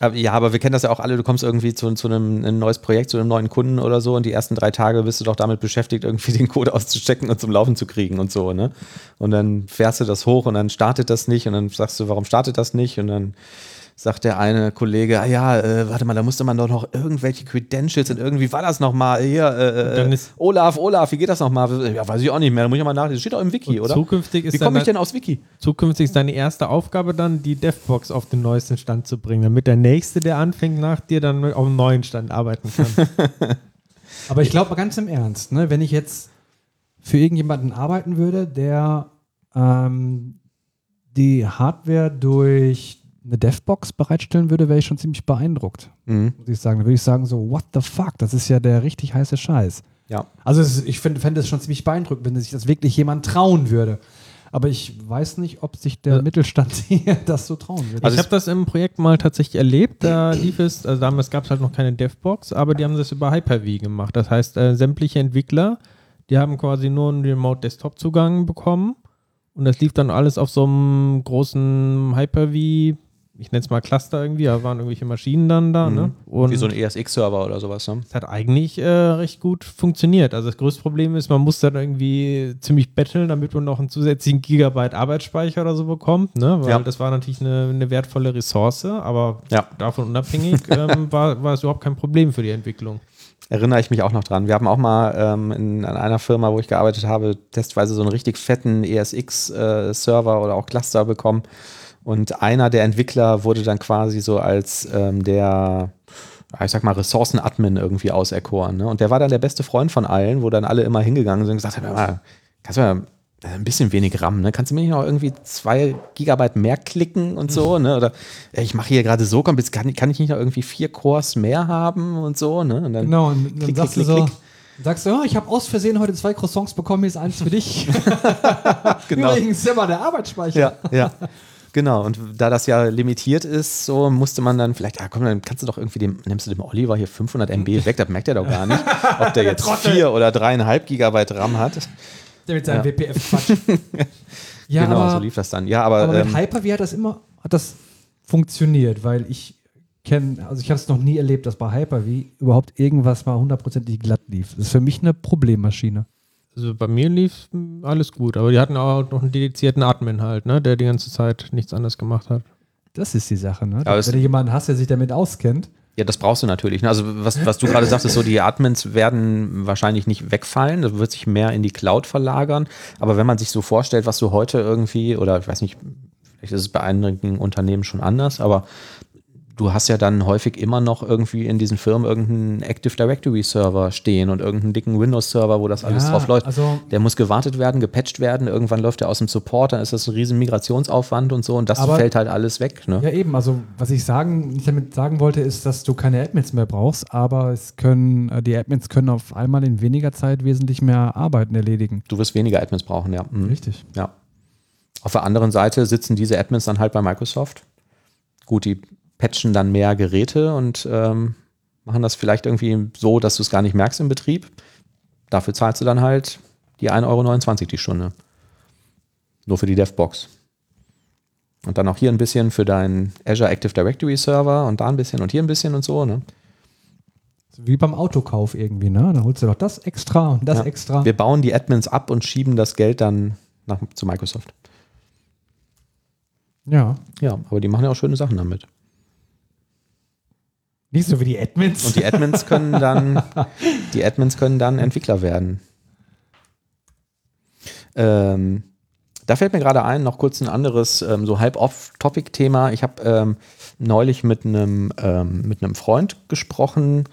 Aber, ja, aber wir kennen das ja auch alle. Du kommst irgendwie zu, zu einem ein neues Projekt, zu einem neuen Kunden oder so und die ersten drei Tage bist du doch damit beschäftigt, irgendwie den Code auszuchecken und zum Laufen zu kriegen und so, ne? Und dann fährst du das hoch und dann startet das nicht und dann sagst du, warum startet das nicht? Und dann sagt der eine Kollege, ah ja, äh, warte mal, da musste man doch noch irgendwelche Credentials und irgendwie war das nochmal hier, äh, ist- Olaf, Olaf, wie geht das nochmal? Ja, weiß ich auch nicht mehr, da muss ich mal nach, das steht doch im Wiki, oder? Zukünftig ist Wie komme ich denn aufs Wiki? Zukünftig ist deine erste Aufgabe dann, die DevBox auf den neuesten Stand zu bringen, damit der Nächste, der anfängt, nach dir dann auf dem neuen Stand arbeiten kann. Aber ich glaube mal ganz im Ernst, ne, wenn ich jetzt für irgendjemanden arbeiten würde, der ähm, die Hardware durch eine Devbox bereitstellen würde, wäre ich schon ziemlich beeindruckt, Mhm. muss ich sagen. Da würde ich sagen, so, what the fuck, das ist ja der richtig heiße Scheiß. Ja. Also es ich find- fände es schon ziemlich beeindruckend, wenn sich das wirklich jemand trauen würde. Aber ich weiß nicht, ob sich der Ja. Mittelstand hier das so trauen würde. Also ich habe das im Projekt mal tatsächlich erlebt. Da lief es, also damals gab es halt noch keine DevBox, aber die haben das über Hyper-V gemacht. Das heißt, äh, sämtliche Entwickler, die haben quasi nur einen Remote-Desktop-Zugang bekommen und das lief dann alles auf so einem großen Hyper-V, ich nenne es mal Cluster irgendwie, da waren irgendwelche Maschinen dann da. Ne? Und Mhm. Wie so ein ESX-Server oder sowas, ne? es hat eigentlich äh, recht gut funktioniert. Also das größte Problem ist, man muss dann irgendwie ziemlich betteln, damit man noch einen zusätzlichen Gigabyte Arbeitsspeicher oder so bekommt, ne? Weil Ja. das war natürlich eine, eine wertvolle Ressource, aber Ja. davon unabhängig ähm, war, war es überhaupt kein Problem für die Entwicklung. Erinnere ich mich auch noch dran. Wir haben auch mal ähm, in, an einer Firma, wo ich gearbeitet habe, testweise so einen richtig fetten ESX-Server oder auch Cluster bekommen. Und einer der Entwickler wurde dann quasi so als ähm, der, ja, ich sag mal, Ressourcen-Admin irgendwie auserkoren. Ne? Und der war dann der beste Freund von allen, wo dann alle immer hingegangen sind und gesagt haben, "Hör mal, kannst du mal äh, ein bisschen wenig RAM, ne? Kannst du mir nicht noch irgendwie zwei Gigabyte mehr klicken und so, ne? Oder ich mache hier gerade so, komm, jetzt kann, kann ich nicht noch irgendwie vier Cores mehr haben und so, ne? Und dann, Genau, und dann Klick, sagst klick, du so, klick, sagst du, oh, ich habe aus Versehen heute zwei Croissants bekommen, hier ist eins für dich. Genau. Übrigens, der war der Arbeitsspeicher. Ja, ja. Genau, und da das ja limitiert ist, so musste man dann vielleicht, ja komm, dann kannst du doch irgendwie dem, nimmst du dem Oliver hier 500 MB weg, das merkt er doch gar nicht, ob der jetzt vier oder dreieinhalb Gigabyte RAM hat. Der mit seinem Ja. WPF-Quatsch. ja, genau, aber, so lief das dann. Ja, aber, aber mit ähm, Hyper-V hat das immer, hat das funktioniert, weil ich kenne, also ich habe es noch nie erlebt, dass bei Hyper-V überhaupt irgendwas mal hundertprozentig glatt lief. Das ist für mich eine Problemmaschine. Also bei mir lief alles gut, aber die hatten auch noch einen dedizierten Admin halt, ne? Der die ganze Zeit nichts anderes gemacht hat. Das ist die Sache, ne? Wenn du jemanden hast, der sich damit auskennt. ja, das brauchst du natürlich. Ne? Also was, was du gerade sagtest, so die Admins werden wahrscheinlich nicht wegfallen, das wird sich mehr in die Cloud verlagern. Aber wenn man sich so vorstellt, was du heute irgendwie, oder ich weiß nicht, vielleicht ist es bei einigen Unternehmen schon anders, aber du hast ja dann häufig immer noch irgendwie in diesen Firmen irgendeinen Active Directory Server stehen und irgendeinen dicken Windows Server, wo das alles Ja, drauf läuft. also- der muss gewartet werden, gepatcht werden, irgendwann läuft der aus dem Support, dann ist das ein riesen Migrationsaufwand und so und das Aber- fällt halt alles weg. Ne? Ja, eben. Also, was ich sagen, nicht damit sagen wollte, ist, dass du keine Admins mehr brauchst, aber es können, äh, die Admins können auf einmal in weniger Zeit wesentlich mehr Arbeiten erledigen. Du wirst weniger Admins brauchen, ja. Mhm. Richtig. Ja. Auf der anderen Seite sitzen diese Admins dann halt bei Microsoft. Gut, die patchen dann mehr Geräte und ähm, machen das vielleicht irgendwie so, dass du es gar nicht merkst im Betrieb. Dafür zahlst du dann halt die 1,29 Euro die Stunde. Nur für die DevBox. Und dann auch hier ein bisschen für deinen Azure Active Directory Server und da ein bisschen und hier ein bisschen und so. Ne? Wie beim Autokauf irgendwie, ne? Da holst du doch das extra und das Ja. extra. Wir bauen die Admins ab und schieben das Geld dann nach, zu Microsoft. Ja. Ja, aber die machen ja auch schöne Sachen damit. Nicht so wie die Admins. Und die Admins können dann, die Admins können dann Entwickler werden. Ähm, da fällt mir gerade ein, noch kurz ein anderes, ähm, so halb off-Topic-Thema. Ich habe ähm, neulich mit einem ähm, mit einem Freund gesprochen,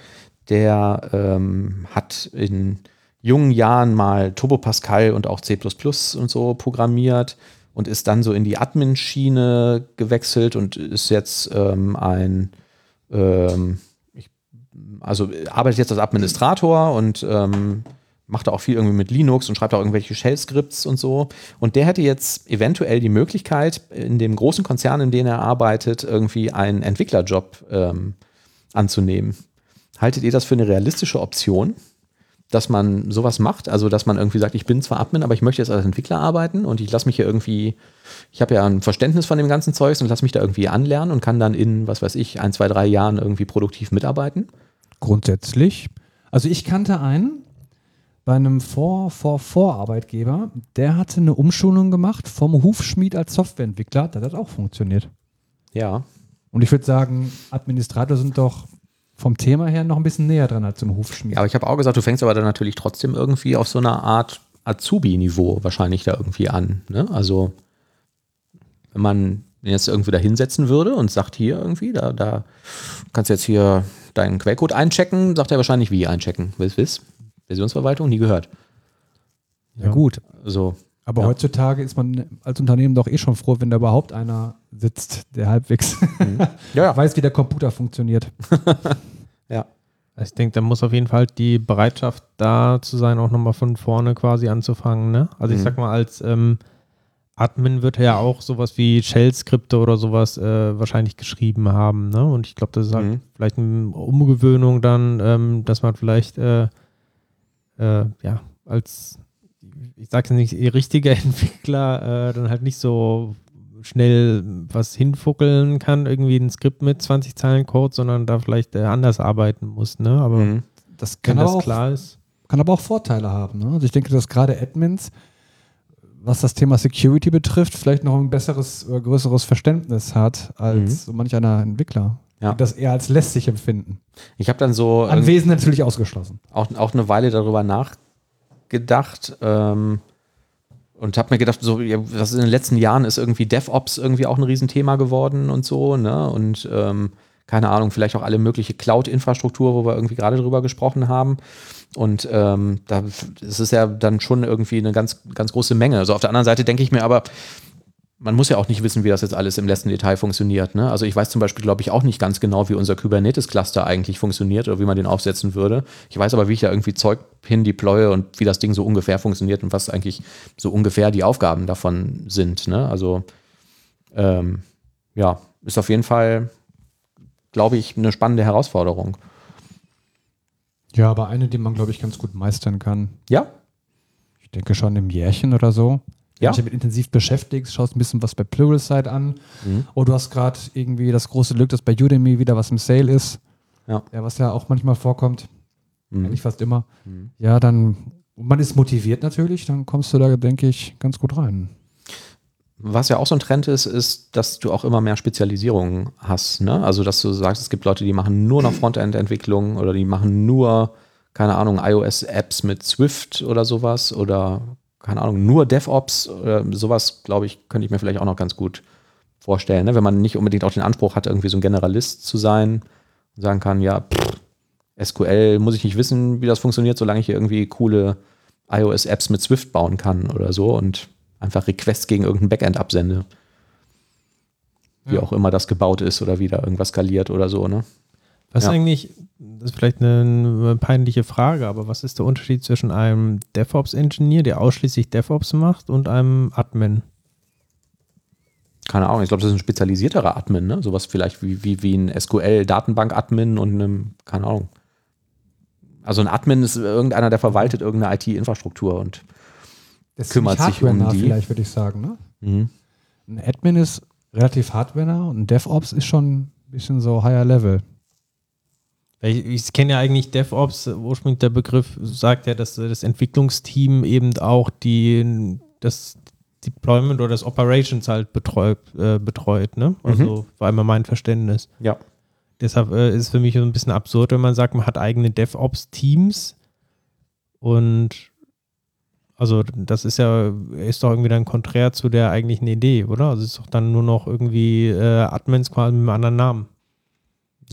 der ähm, hat in jungen Jahren mal Turbo Pascal und auch C++ und so programmiert und ist dann so in die Admin-Schiene gewechselt und ist jetzt ähm, ein ähm, ich, also arbeitet jetzt als Administrator und ähm, macht da auch viel irgendwie mit Linux und schreibt auch irgendwelche Shell-Skripts und so. Und der hätte jetzt eventuell die Möglichkeit, in dem großen Konzern, in dem er arbeitet, irgendwie einen Entwicklerjob ähm, anzunehmen. Haltet ihr das für eine realistische Option? Dass man sowas macht, also dass man irgendwie sagt, ich bin zwar Admin, aber ich möchte jetzt als Entwickler arbeiten und ich lasse mich hier irgendwie, ich habe ja ein Verständnis von dem ganzen Zeugs und lasse mich da irgendwie anlernen und kann dann in, was weiß ich, ein, zwei, drei Jahren irgendwie produktiv mitarbeiten? Grundsätzlich. Also ich kannte einen bei einem Vor, Vor, Vorarbeitgeber, der hatte eine Umschulung gemacht vom Hufschmied als Softwareentwickler, das hat auch funktioniert. Ja. Und ich würde sagen, Administrator sind doch vom Thema her noch ein bisschen näher dran als so ein Hufschmied. Ja, aber ich habe auch gesagt, du fängst aber dann natürlich trotzdem irgendwie auf so einer Art Azubi-Niveau wahrscheinlich da irgendwie an. Ne? Also, wenn man jetzt irgendwie da hinsetzen würde und sagt hier irgendwie, da, da kannst du jetzt hier deinen Quellcode einchecken, sagt er wahrscheinlich, wie einchecken. Wiss, wiss? Versionsverwaltung, nie gehört. ja, gut. So, Aber Ja. heutzutage ist man als Unternehmen doch eh schon froh, wenn da überhaupt einer sitzt, der halbwegs ja, weiß, wie der Computer funktioniert. ja. Also Ich denke, da muss auf jeden Fall die Bereitschaft da zu sein, auch nochmal von vorne quasi anzufangen. Ne? Also ich Mhm. sag mal, als ähm, Admin wird er ja auch sowas wie Shell-Skripte oder sowas äh, wahrscheinlich geschrieben haben. Ne? Und ich glaube, das ist halt Mhm. vielleicht eine Umgewöhnung dann, ähm, dass man vielleicht äh, äh, ja als, ich sage jetzt nicht, richtiger Entwickler äh, dann halt nicht so schnell was hinfuckeln kann, irgendwie ein Skript mit 20 Zeilen Code, sondern da vielleicht äh, anders arbeiten muss. Ne? Aber Mhm. Das kann, das auch, klar ist. kann aber auch Vorteile haben. Ne? Also ich denke, dass gerade Admins, was das Thema Security betrifft, vielleicht noch ein besseres oder größeres Verständnis hat als so manch einer Entwickler. Ja. Das eher als lästig empfinden. Ich habe dann so ähm, Anwesen natürlich ausgeschlossen. auch, auch eine Weile darüber nachgedacht ähm, und habe mir gedacht, so, was in den letzten Jahren ist irgendwie DevOps irgendwie auch ein Riesenthema geworden und so, ne? Und ähm, keine Ahnung, vielleicht auch alle mögliche Cloud-Infrastruktur, wo wir irgendwie gerade drüber gesprochen haben. Und ähm, da ist es ja dann schon irgendwie eine ganz, ganz große Menge. Also auf der anderen Seite denke ich mir aber, man muss ja auch nicht wissen, wie das jetzt alles im letzten Detail funktioniert. Ne? Also ich weiß zum Beispiel, glaube ich, auch nicht ganz genau, wie unser Kubernetes-Cluster eigentlich funktioniert oder wie man den aufsetzen würde. Ich weiß aber, wie ich da irgendwie Zeug hin deploye und wie das Ding so ungefähr funktioniert und was eigentlich so ungefähr die Aufgaben davon sind. Ne? Also ähm, ja, ist auf jeden Fall, glaube ich, eine spannende Herausforderung. Ja, aber eine, die man, glaube ich, ganz gut meistern kann. Ja, Ich denke schon im Jährchen oder so. Ja. Wenn du dich damit intensiv beschäftigst, schaust ein bisschen was bei Pluralsight an. Mhm. Oder du hast gerade irgendwie das große Glück, dass bei Udemy wieder was im Sale ist. Ja. was ja auch manchmal vorkommt. Mhm. Eigentlich fast immer. Mhm. Ja, dann, man ist motiviert natürlich, dann kommst du da, denke ich, ganz gut rein. Was ja auch so ein Trend ist, ist, dass du auch immer mehr Spezialisierungen hast. Ne? Also, dass du sagst, es gibt Leute, die machen nur noch Frontend-Entwicklung oder die machen nur, keine Ahnung, iOS-Apps mit Swift oder sowas oder, keine Ahnung, nur DevOps oder sowas, glaube ich, könnte ich mir vielleicht auch noch ganz gut vorstellen. Ne? Wenn man nicht unbedingt auch den Anspruch hat, irgendwie so ein Generalist zu sein und sagen kann, ja, pff, SQL muss ich nicht wissen, wie das funktioniert, solange ich hier irgendwie coole iOS-Apps mit Swift bauen kann oder so und einfach Requests gegen irgendein Backend absende. Wie Ja. auch immer das gebaut ist oder wie da irgendwas skaliert oder so, ne? Was Ja. ist eigentlich, das ist vielleicht eine, peinliche Frage, aber was ist der Unterschied zwischen einem DevOps-Ingenieur, der ausschließlich DevOps macht, und einem Admin? Keine Ahnung, ich glaube, das ist ein spezialisierterer Admin, ne? Sowas vielleicht wie, wie, wie ein SQL-Datenbank-Admin und einem, keine Ahnung. Also ein Admin ist irgendeiner, der verwaltet irgendeine IT-Infrastruktur und Das Kümmert sich um die. vielleicht, würde ich sagen. Ne? mhm. Ein Admin ist relativ hardware und ein DevOps ist schon ein bisschen so higher level. Ich, ich kenne ja eigentlich DevOps, ursprünglich der Begriff sagt ja, dass das Entwicklungsteam eben auch die, das Deployment oder das Operations halt betreut, äh, betreut ne? Also war immer mein Verständnis. ja. Deshalb äh, ist es für mich so ein bisschen absurd, wenn man sagt, man hat eigene DevOps-Teams und also das ist ja, ist doch irgendwie dann konträr zu der eigentlichen Idee, oder? Also es ist doch dann nur noch irgendwie äh, Admins quasi mit einem anderen Namen.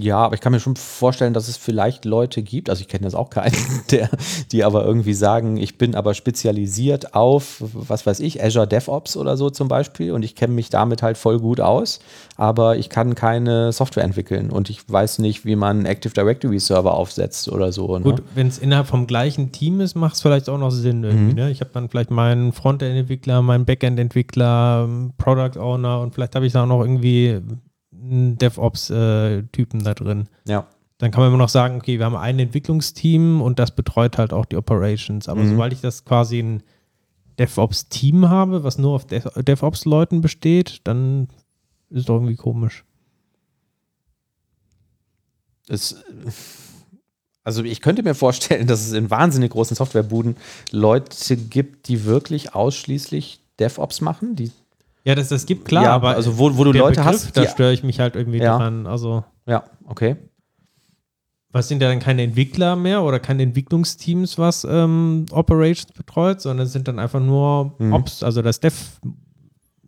Ja, aber ich kann mir schon vorstellen, dass es vielleicht Leute gibt, also ich kenne jetzt auch keinen, der, die aber irgendwie sagen, ich bin aber spezialisiert auf, was weiß ich, Azure DevOps oder so zum Beispiel und ich kenne mich damit halt voll gut aus, aber ich kann keine Software entwickeln und ich weiß nicht, wie man Active Directory Server aufsetzt oder so. Ne? Gut, wenn es innerhalb vom gleichen Team ist, macht es vielleicht auch noch Sinn irgendwie. Ne? Ich habe dann vielleicht meinen Frontend-Entwickler, meinen Backend-Entwickler, Product Owner und vielleicht habe ich da auch noch irgendwie DevOps-Typen da drin. Ja. dann kann man immer noch sagen, okay, wir haben ein Entwicklungsteam und das betreut halt auch die Operations. Aber Mhm. sobald ich das quasi ein DevOps-Team habe, was nur auf Dev DevOps-Leuten besteht, dann ist es doch irgendwie komisch. Es, also ich könnte mir vorstellen, dass es in wahnsinnig großen Softwarebuden Leute gibt, die wirklich ausschließlich DevOps machen. Die, Ja, das, das gibt klar, Ja, aber also wo- wo du Leute Begriff, hast, da störe ich mich halt irgendwie Ja. dran. Also, ja, okay. was sind ja dann keine Entwickler mehr oder keine Entwicklungsteams, was ähm, Operations betreut, sondern es sind dann einfach nur Mhm. Ops, also das Dev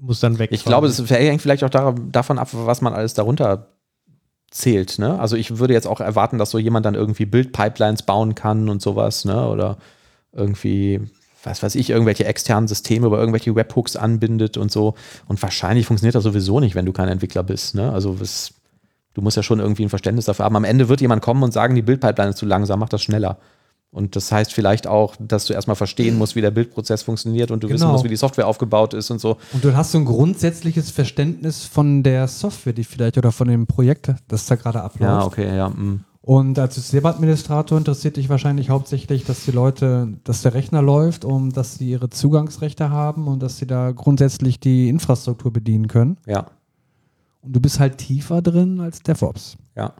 muss dann weg. Ich glaube, das hängt vielleicht auch davon ab, was man alles darunter zählt. Ne? Also ich würde jetzt auch erwarten, dass so jemand dann irgendwie Build-Pipelines bauen kann und sowas, ne? Oder irgendwie, was weiß ich, irgendwelche externen Systeme über irgendwelche Webhooks anbindet und so. Und wahrscheinlich funktioniert das sowieso nicht, wenn du kein Entwickler bist. Ne? Also was, du musst ja schon irgendwie ein Verständnis dafür haben. Am Ende wird jemand kommen und sagen, die Build-Pipeline ist zu langsam, mach das schneller. Und das heißt vielleicht auch, dass du erstmal verstehen musst, wie der Bildprozess funktioniert und du wissen Genau. musst, wie die Software aufgebaut ist und so. Und du hast so ein grundsätzliches Verständnis von der Software, die vielleicht oder von dem Projekt, das da gerade abläuft. Ja, okay, ja. mm. Und als Systemadministrator interessiert dich wahrscheinlich hauptsächlich, dass die Leute, dass der Rechner läuft und dass sie ihre Zugangsrechte haben und dass sie da grundsätzlich die Infrastruktur bedienen können. Ja, Und du bist halt tiefer drin als DevOps. ja.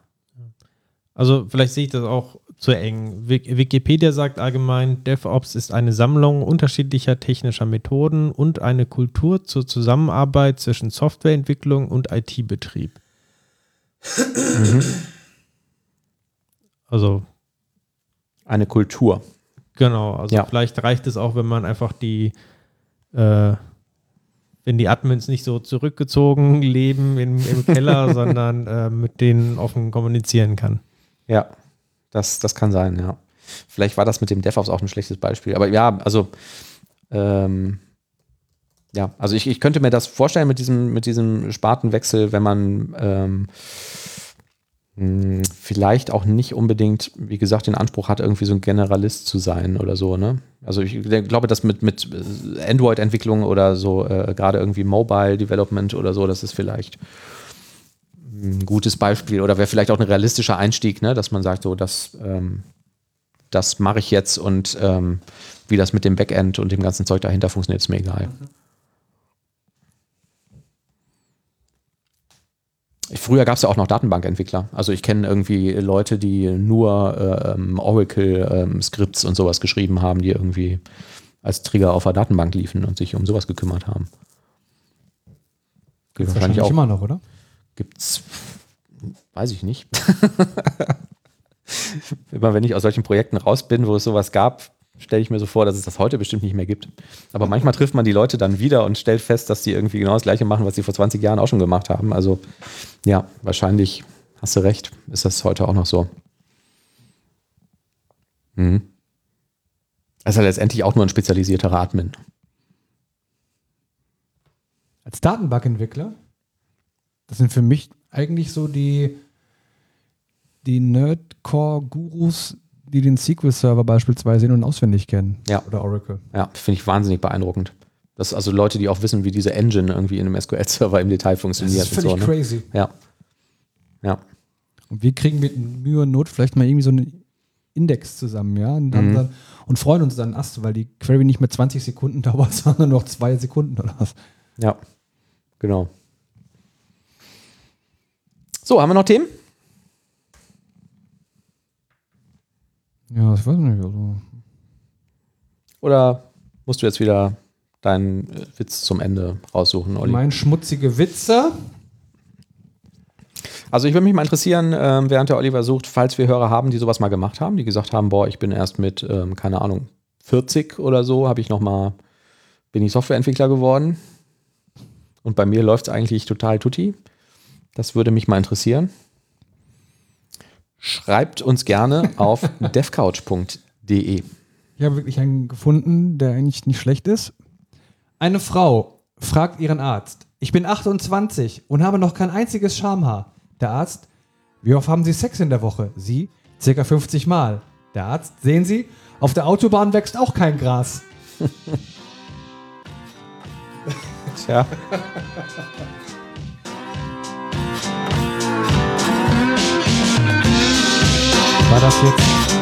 Also vielleicht sehe ich das auch zu eng. Wik- Wikipedia sagt allgemein, DevOps ist eine Sammlung unterschiedlicher technischer Methoden und eine Kultur zur Zusammenarbeit zwischen Softwareentwicklung und IT-Betrieb. Also Eine Kultur. Genau, also Ja. vielleicht reicht es auch, wenn man einfach die, äh, wenn die Admins nicht so zurückgezogen leben im, im Keller, sondern äh, mit denen offen kommunizieren kann. Ja, das, das kann sein, ja. Vielleicht war das mit dem DevOps auch ein schlechtes Beispiel. Aber ja, also, ähm, ja, also ich, ich könnte mir das vorstellen mit diesem, mit diesem Spartenwechsel, wenn man ähm, vielleicht auch nicht unbedingt, wie gesagt, den Anspruch hat, irgendwie so ein Generalist zu sein oder so, ne? Also ich glaube, dass mit, mit Android-Entwicklung oder so, äh, gerade irgendwie Mobile Development oder so, das ist vielleicht ein gutes Beispiel oder wäre vielleicht auch ein realistischer Einstieg, ne? dass man sagt, so, das, ähm, das mache ich jetzt und ähm, wie das mit dem Backend und dem ganzen Zeug dahinter funktioniert, ist mir egal. Früher gab es ja auch noch Datenbankentwickler. Also ich kenne irgendwie Leute, die nur ähm, Oracle-Skripts und sowas geschrieben haben, die irgendwie als Trigger auf der Datenbank liefen und sich um sowas gekümmert haben. Geht wahrscheinlich auch. immer noch, oder? Gibt's, weiß ich nicht. Immer wenn ich aus solchen Projekten raus bin, wo es sowas gab, stelle ich mir so vor, dass es das heute bestimmt nicht mehr gibt. Aber manchmal trifft man die Leute dann wieder und stellt fest, dass die irgendwie genau das Gleiche machen, was sie vor 20 Jahren auch schon gemacht haben. Also ja, wahrscheinlich hast du recht, ist das heute auch noch so. Mhm. Ja letztendlich auch nur ein spezialisierterer Admin. Als Datenbankentwickler, das sind für mich eigentlich so die, die Nerdcore-Gurus, die den SQL-Server beispielsweise in- und auswendig kennen. Ja. Oder Oracle. Ja, finde ich wahnsinnig beeindruckend. Das sind also Leute, die auch wissen, wie diese Engine irgendwie in einem SQL-Server im Detail Das funktioniert. ist völlig so, ne? crazy. Ja. Ja. Und wir kriegen mit Mühe und Not vielleicht mal irgendwie so einen Index zusammen, ja, und, Mhm. dann, und freuen uns dann Ast, weil die Query nicht mehr 20 Sekunden dauert, sondern noch zwei Sekunden oder was. Ja. Genau. So, haben wir noch Themen? Ja, ich weiß nicht. Also. Oder musst du jetzt wieder deinen Witz zum Ende raussuchen, Olli? Mein schmutzige Witze. Also ich würde mich mal interessieren, ähm, während der Oliver sucht, falls wir Hörer haben, die sowas mal gemacht haben, die gesagt haben, boah, ich bin erst mit, ähm, keine Ahnung, 40 oder so, habe ich noch mal, bin ich Softwareentwickler geworden. Und bei mir läuft es eigentlich total tutti. Das würde mich mal interessieren. Schreibt uns gerne auf devcouch.de. Ich habe wirklich einen gefunden, der eigentlich nicht schlecht ist. Eine Frau fragt ihren Arzt: Ich bin 28 und habe noch kein einziges Schamhaar. Der Arzt: Wie oft haben Sie Sex in der Woche? Sie: Circa 50 Mal. Der Arzt: Sehen Sie, auf der Autobahn wächst auch kein Gras. Tja. War das jetzt.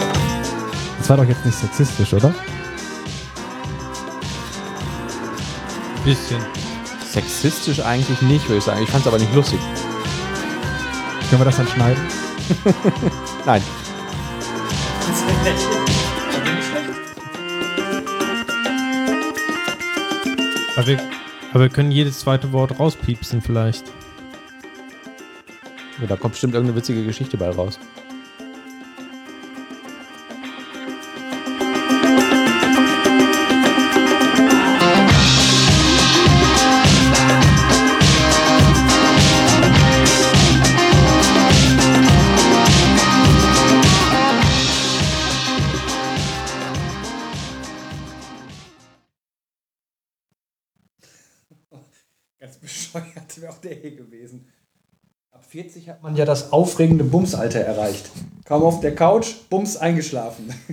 Das war doch jetzt nicht sexistisch, oder? Bisschen. Sexistisch eigentlich nicht, würde ich sagen. Ich fand es aber nicht lustig. Können wir das dann schneiden? Nein. Aber wir, aber wir können jedes zweite Wort rauspiepsen vielleicht. Ja, da kommt bestimmt irgendeine witzige Geschichte bei raus. 40 hat man ja das aufregende Bumsalter erreicht. Kaum auf der Couch, Bums eingeschlafen.